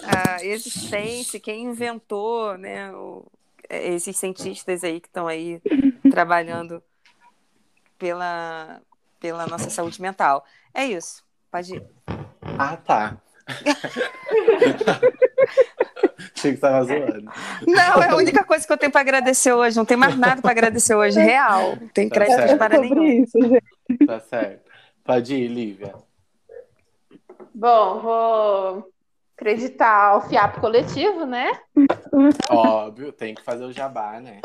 a, a existência, quem inventou, né? O, esses cientistas aí que estão aí trabalhando pela, pela nossa saúde mental. É isso. Pode ir. Ah, tá. Achei que estava zoando. Não, é a única coisa que eu tenho para agradecer hoje. Não tem mais nada para agradecer hoje. Real. Não tem tá crédito certo. para nenhum. Isso, gente. Tá certo. Pode ir, Lívia. Bom, vou acreditar ao FIAP coletivo, né? Óbvio, tem que fazer o jabá, né?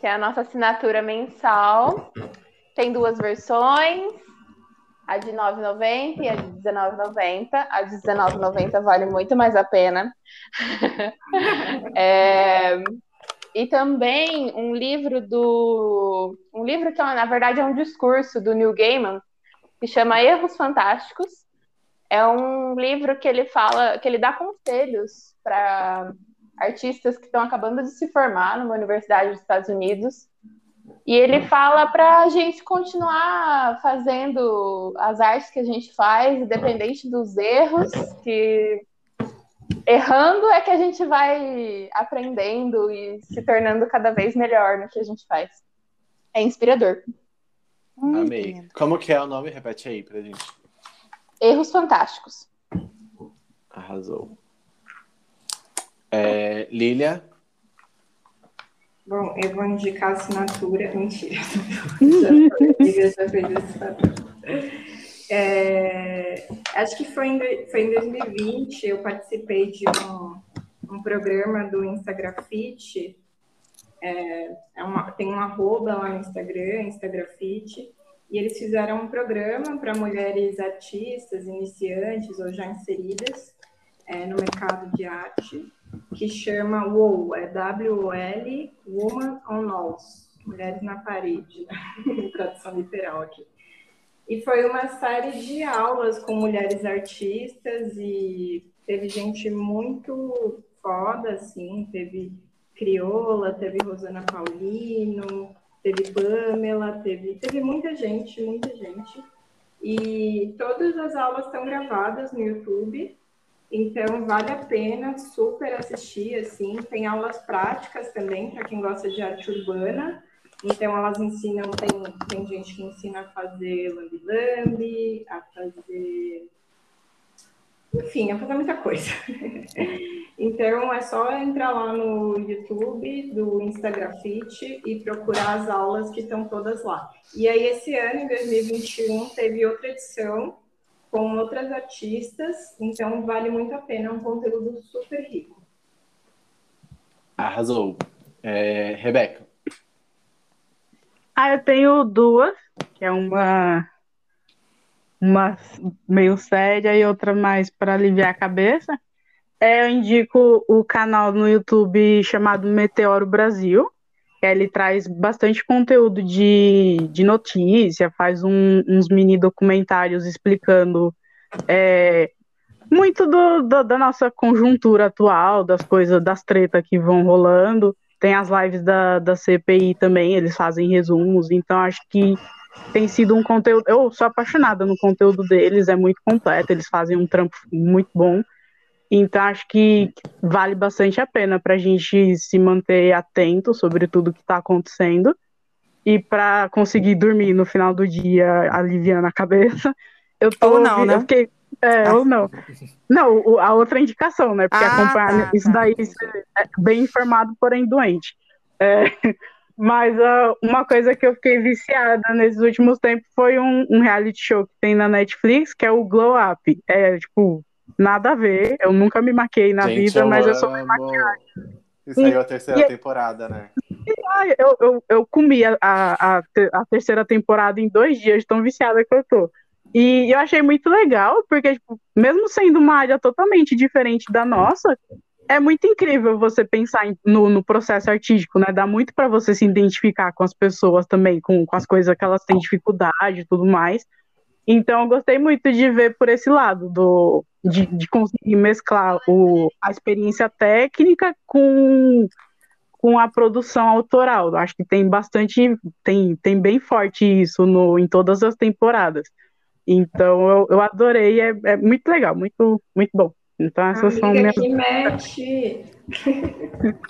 Que é a nossa assinatura mensal. Tem duas versões a de 9,90 e a de 19,90. A de 19,90 vale muito mais a pena. é, e também um livro do. Um livro que, na verdade, é um discurso do Neil Gaiman, que chama Erros Fantásticos. É um livro que ele fala, que ele dá conselhos para artistas que estão acabando de se formar numa universidade dos Estados Unidos e ele fala para a gente continuar fazendo as artes que a gente faz, independente dos erros, que errando é que a gente vai aprendendo e se tornando cada vez melhor no que a gente faz. É inspirador. Amei. Como que é o nome? Repete aí pra gente. Erros Fantásticos. Arrasou. É, Lilia? Bom, eu vou indicar a assinatura. Mentira. já fez esse é, acho que foi em, foi em 2020, eu participei de um, um programa do Instagrafite. É, é uma, tem um arroba lá no Instagram, Instagrafite, e eles fizeram um programa para mulheres artistas, iniciantes ou já inseridas é, no mercado de arte que chama WOW, é W-O-L, Woman on Walls, Mulheres na Parede, né? tradução literal aqui. E foi uma série de aulas com mulheres artistas e teve gente muito foda, assim, teve Crioula, teve Rosana Paulino, teve Pamela, teve, teve muita gente, muita gente. E todas as aulas estão gravadas no YouTube, então, vale a pena super assistir, assim. Tem aulas práticas também, para quem gosta de arte urbana. Então, elas ensinam, tem, tem gente que ensina a fazer lambi-lambi, a fazer... Enfim, a fazer muita coisa. então, é só entrar lá no YouTube do Instagrafite e procurar as aulas que estão todas lá. E aí, esse ano, em 2021, teve outra edição com outras artistas, então vale muito a pena, é um conteúdo super rico. Arrasou. É, Rebeca. Ah, eu tenho duas, que é uma uma meio séria e outra mais para aliviar a cabeça. É, eu indico o canal no YouTube chamado Meteoro Brasil. Ele traz bastante conteúdo de, de notícia, faz um, uns mini documentários explicando é, muito do, do, da nossa conjuntura atual, das coisas, das tretas que vão rolando. Tem as lives da, da CPI também, eles fazem resumos, então acho que tem sido um conteúdo. Eu sou apaixonada no conteúdo deles, é muito completo, eles fazem um trampo muito bom. Então, acho que vale bastante a pena para a gente se manter atento sobre tudo que está acontecendo e para conseguir dormir no final do dia aliviando a cabeça. Eu tô, ou não, né? Eu fiquei, é, ah. ou não. Não, a outra indicação, né? Porque ah, acompanhar tá, isso tá. daí é bem informado, porém doente. É, Mas uh, uma coisa que eu fiquei viciada nesses últimos tempos foi um, um, reality show que tem na Netflix, que é o Glow Up. É, tipo, nada a ver. Eu nunca me maquei na Gente, vida, eu mas eu sou amo. bem maquiada. Isso aí é a terceira E- temporada, né? Ai, eu, eu, eu comi a, a, a te- a terceira temporada em dois dias, tão viciada que eu tô. E eu achei muito legal, porque, tipo, mesmo sendo uma área totalmente diferente da nossa, é muito incrível você pensar no, no processo artístico, né? Dá muito pra você se identificar com as pessoas também, com, com as coisas que elas têm dificuldade e tudo mais. Então, eu gostei muito de ver por esse lado, do, de, de conseguir mesclar o, a experiência técnica com, com a produção autoral. Acho que tem bastante, tem, tem bem forte isso no, em todas as temporadas. Então, eu, eu adorei, é, é muito legal, muito, muito bom. Então, essas são Amiga, minhas. que mete.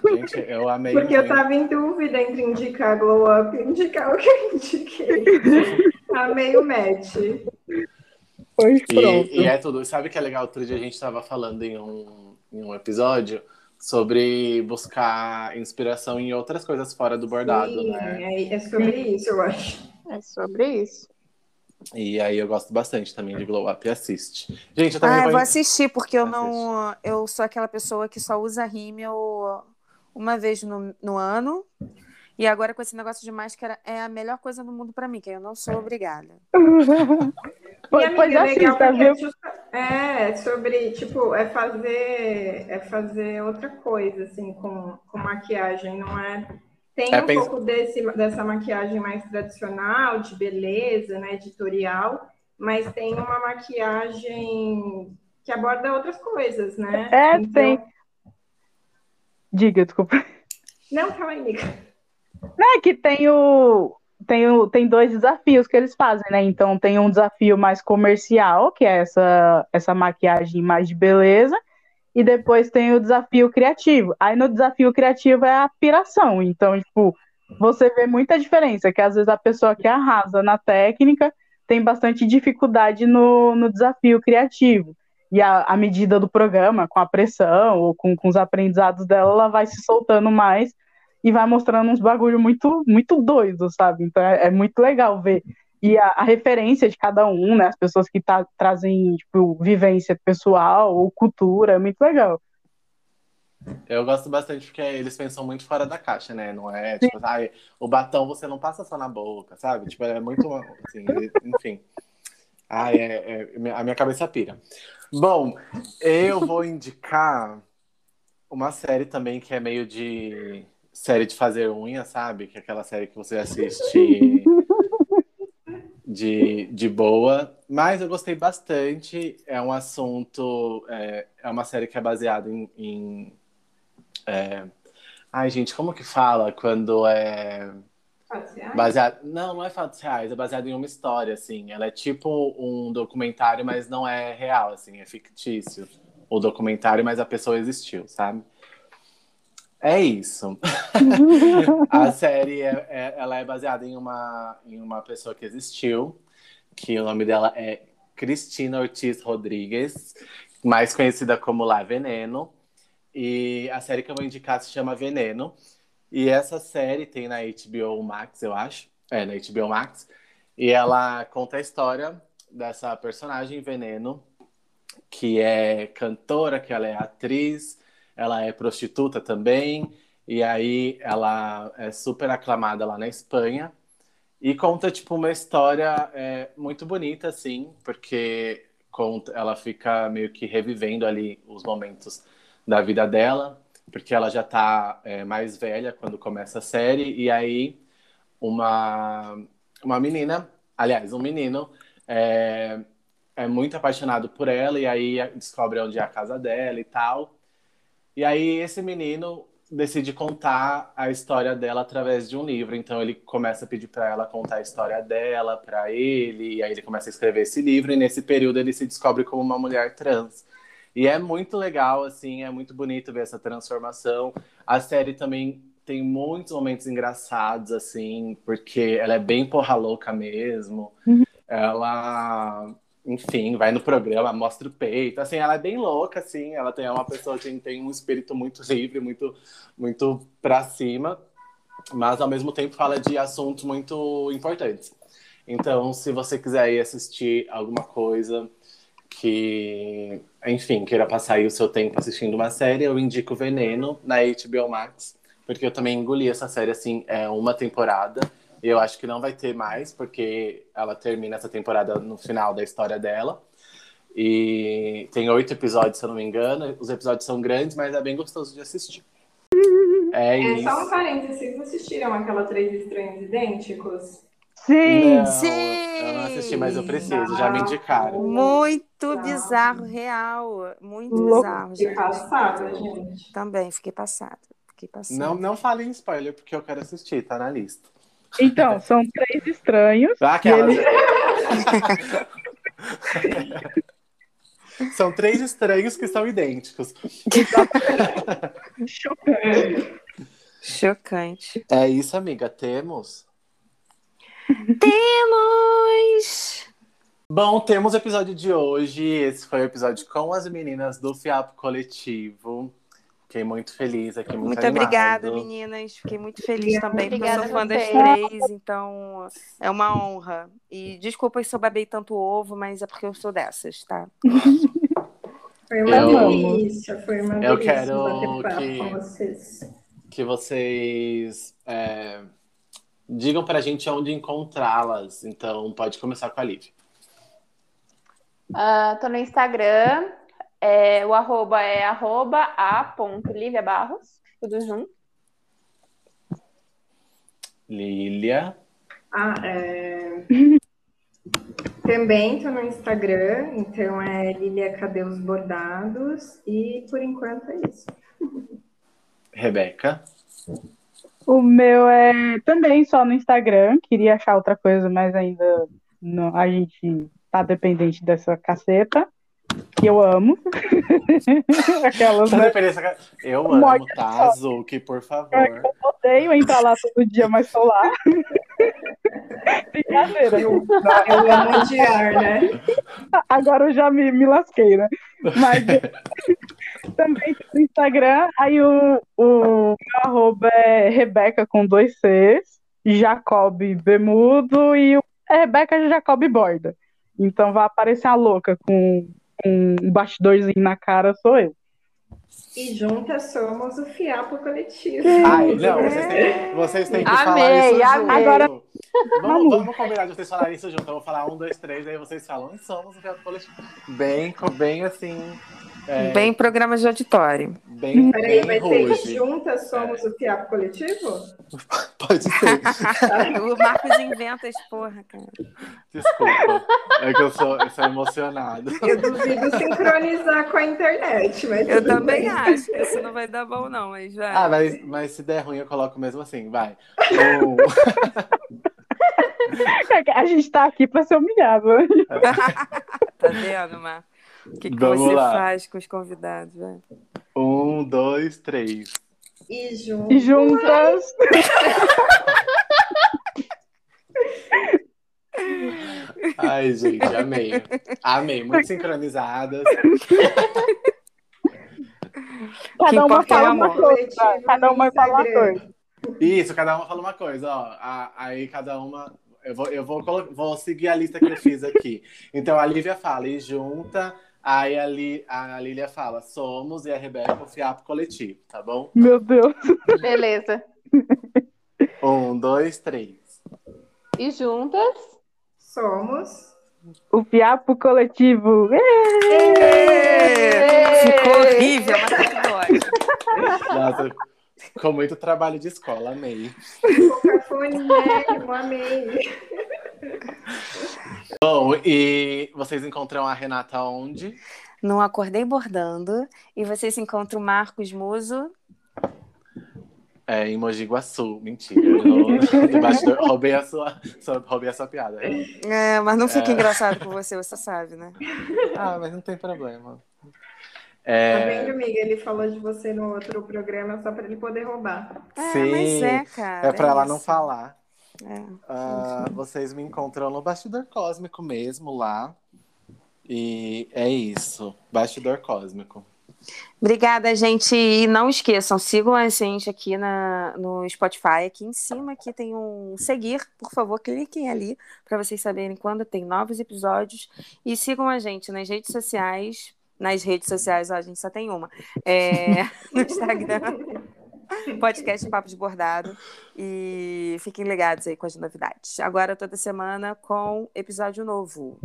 Gente, eu amei Porque eu muito. tava em dúvida entre indicar Glow Up e indicar o que eu indiquei. Amei o match. Pois pronto. E, e é tudo. Sabe que é legal? Outro dia a gente estava falando em um, em um episódio sobre buscar inspiração em outras coisas fora do bordado, Sim, né? é, é sobre isso, eu acho. É sobre isso. E aí eu gosto bastante também de Glow Up e assiste. Gente, eu também Ah, eu vou vou assistir, porque eu Assiste. não. Eu sou aquela pessoa que só usa rímel uma vez no, no ano. E agora com esse negócio de máscara é a melhor coisa do mundo pra mim, que eu não sou obrigada. Pois, pois amiga, é legal assista, porque viu? é É, sobre, tipo, é fazer, é fazer outra coisa, assim, com, com maquiagem, não é... Tem É, um pensa- pouco desse, dessa maquiagem mais tradicional, de beleza, né, editorial, mas tem uma maquiagem que aborda outras coisas, né? É, Então- tem. Diga, desculpa. Não, calma aí, amiga. É que tem o, tem tem dois desafios que eles fazem, né? Então tem um desafio mais comercial, que é essa essa maquiagem mais de beleza, e depois tem o desafio criativo. Aí no desafio criativo é a piração. Então, tipo, você vê muita diferença, que às vezes a pessoa que arrasa na técnica tem bastante dificuldade no, no desafio criativo. E a, à medida do programa, com a pressão ou com, com os aprendizados dela, ela vai se soltando mais e vai mostrando uns bagulho muito, muito doido, sabe? Então é, é muito legal ver. E a, a referência de cada um, né? As pessoas que tá, trazem, tipo, vivência pessoal ou cultura, é muito legal. Eu gosto bastante porque eles pensam muito fora da caixa, né? Não é tipo, ai, o batom você não passa só na boca, sabe? Tipo, é muito assim, enfim. Ai, é, é- a minha cabeça pira. Bom, eu vou indicar uma série também que é meio de série de fazer unha, sabe? Que é aquela série que você assiste de, de boa. Mas eu gostei bastante. É um assunto. É, é uma série que é baseada em. em é... Ai, gente, como que fala quando é. Baseado... Não, não é fatos reais, é baseado em uma história, assim. Ela é tipo um documentário, mas não é real, assim, é fictício. O documentário, mas a pessoa existiu, sabe? É isso. a série é, é- ela é baseada em uma, em uma pessoa que existiu, que o nome dela é Cristina Ortiz Rodrigues, mais conhecida como La Veneno. E a série que eu vou indicar se chama Veneno. E essa série tem na HBO Max, eu acho. É, na HBO Max. E ela conta a história dessa personagem Veneno, que é cantora, que ela é atriz, ela é prostituta também. E aí ela é super aclamada lá na Espanha. E conta, tipo, uma história é, muito bonita, assim, porque conta, ela fica meio que revivendo ali os momentos da vida dela, porque ela já tá é, mais velha quando começa a série, e aí uma, uma menina, aliás, um menino, é, é muito apaixonado por ela, e aí descobre onde é a casa dela e tal. E aí esse menino decide contar a história dela através de um livro. Então ele começa a pedir para ela contar a história dela para ele, e aí ele começa a escrever esse livro e nesse período ele se descobre como uma mulher trans. E é muito legal assim, é muito bonito ver essa transformação. A série também tem muitos momentos engraçados assim, porque ela é bem porra louca mesmo. Ela enfim, vai no programa, mostra o peito. Assim, ela é bem louca, assim. Ela tem é uma pessoa que tem um espírito muito livre, muito, muito pra cima. mas ao mesmo tempo fala de assuntos muito importantes. Então, se você quiser ir assistir alguma coisa que, enfim, queira passar aí o seu tempo assistindo uma série, eu indico Veneno na HBO Max, porque eu também engoli essa série assim, é uma temporada. E eu acho que não vai ter mais, porque ela termina essa temporada no final da história dela. E tem oito episódios, se eu não me engano. Os episódios são grandes, mas é bem gostoso de assistir. É, É, isso. só um parênteses, vocês assistiram aquela Três Estranhos Idênticos? Sim! Não, Sim! eu não assisti, mas eu preciso, já me indicaram. Muito Tá. bizarro, real. Muito Louco. bizarro, Fiquei passada, gente. Também fiquei passada. Fiquei passada. Não, não fale em spoiler, porque eu quero assistir, tá na lista. Então, são três estranhos. Ah, aquela- E ele- São três estranhos que são idênticos. Chocante. Chocante. É isso, amiga. Temos. Temos! Bom, temos o episódio de hoje. Esse foi o episódio com as meninas do Fiapo Coletivo. Fiquei muito feliz aqui, muito, Muito obrigada, meninas. Fiquei muito feliz também, porque eu Obrigada sou fã das três, então é uma honra. E desculpa se eu babei tanto ovo, mas é porque eu sou dessas, tá? Foi uma Eu- delícia, foi uma eu delícia quero bater papo que- com vocês. Que vocês é, digam pra gente onde encontrá-las. Então, pode começar com a Lívia. Ah, tô no Instagram. É, o arroba é arroba a.liviabarros. Tudo junto. Lília. Ah, é... Também estou no Instagram, então é Lilia Cadê os Bordados? E por enquanto é isso. Rebeca. O meu é também só no Instagram. Queria achar outra coisa, mas ainda não, a gente tá dependente dessa caceta. Que eu amo. Aquelas, né? Eu amo, molho tá, Zuki, por favor. Eu odeio entrar lá todo dia, mas tô lá. Brincadeira. Eu amo odiar, né? Agora eu já me, me lasquei, né? Mas também no Instagram, aí o, o meu arroba é Rebeca com dois Cs, Jacob Bemudo e o é Rebeca Jacob Borda. Então vai aparecer a louca com, com um bastidorzinho na cara, sou eu. E juntas somos o Fiapo Coletivo. Ai, não, vocês têm, vocês têm que falar Amei, isso amei. junto. Agora- Vamos, vamos combinar de vocês falarem isso junto. Eu vou falar um, dois, três, aí vocês falam, "Nós somos o Teatro Coletivo. Bem, bem assim. É, Bem programa de auditório. bem, Peraí, bem vai ser ruge. juntas somos o Fiapo Coletivo? Pode ser. o Marcos inventa as porra, cara. Desculpa. É que eu sou, eu sou emocionado. Eu duvido sincronizar com a internet, mas Eu também bem. acho que isso não vai dar bom, não, mas vai. Ah, mas, mas se der ruim, eu coloco mesmo assim, vai. A gente tá aqui pra ser humilhado. Tá vendo, Mar? O que, que Vamos você lá. faz com os convidados, vai? um, dois, três. E junto. E juntas. Ai, gente, amei. Amei, muito sincronizadas. Cada uma é o fala uma coisa. Cada uma fala uma coisa. Isso, cada uma fala uma coisa, ó. Aí cada uma. Eu vou, eu vou, colo- vou seguir a lista que eu fiz aqui. Então a Lívia fala e junta, aí a, Li, a Lília fala somos e a Rebeca o fiapo coletivo, tá bom? Meu Deus. Beleza. Um, dois, três. E juntas. Somos. O fiapo coletivo. Ficou horrível, mas tá tudo ótimo. Nossa, com muito trabalho de escola, amei. Cafonésimo, amei. Bom, e vocês encontram a Renata onde? Não acordei bordando. E vocês encontram o Marcos Muso. É, em Mogi Guaçu. Mentira. Eu, roubei, a sua, roubei a sua piada. É, mas não fica É. engraçado com você, você sabe, né? Ah, mas não tem problema. Tá É, vendo, amiga? Ele falou de você no outro programa só para ele poder roubar. É, Sim, mas é, cara. é pra ela isso. não falar. É. Ah, é vocês me encontram no Bastidor Cósmico mesmo lá. E é isso. Bastidor Cósmico. Obrigada, gente. E não esqueçam, sigam a gente aqui na, no Spotify. Aqui em cima aqui tem um seguir. Por favor, cliquem ali para vocês saberem quando tem novos episódios. E sigam a gente nas redes sociais. Nas redes sociais, ó, a gente só tem uma. É, no Instagram podcast Papo de Bordado. E fiquem ligados aí com as novidades. Agora, toda semana, com episódio novo.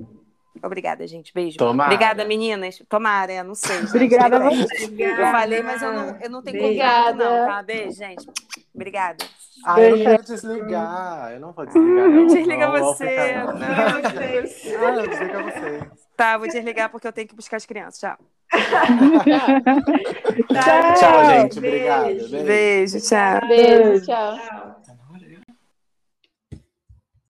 Obrigada, gente. Beijo. Tomara. Obrigada, meninas. Tomara, é, não sei. Gente. Obrigada a. Eu falei, mas eu não, eu não tenho Obrigada. Contato, não, tá? Beijo, gente. Obrigada. Ah, eu não quero desligar. Eu não vou desligar. Não. Desliga não, você. Não, ah, desliga não, não, desliga não, Tá, vou desligar porque eu tenho que buscar as crianças. Tchau. tchau. tchau. gente. Obrigado. Beijo, beijo tchau. Beijo, tchau. tchau.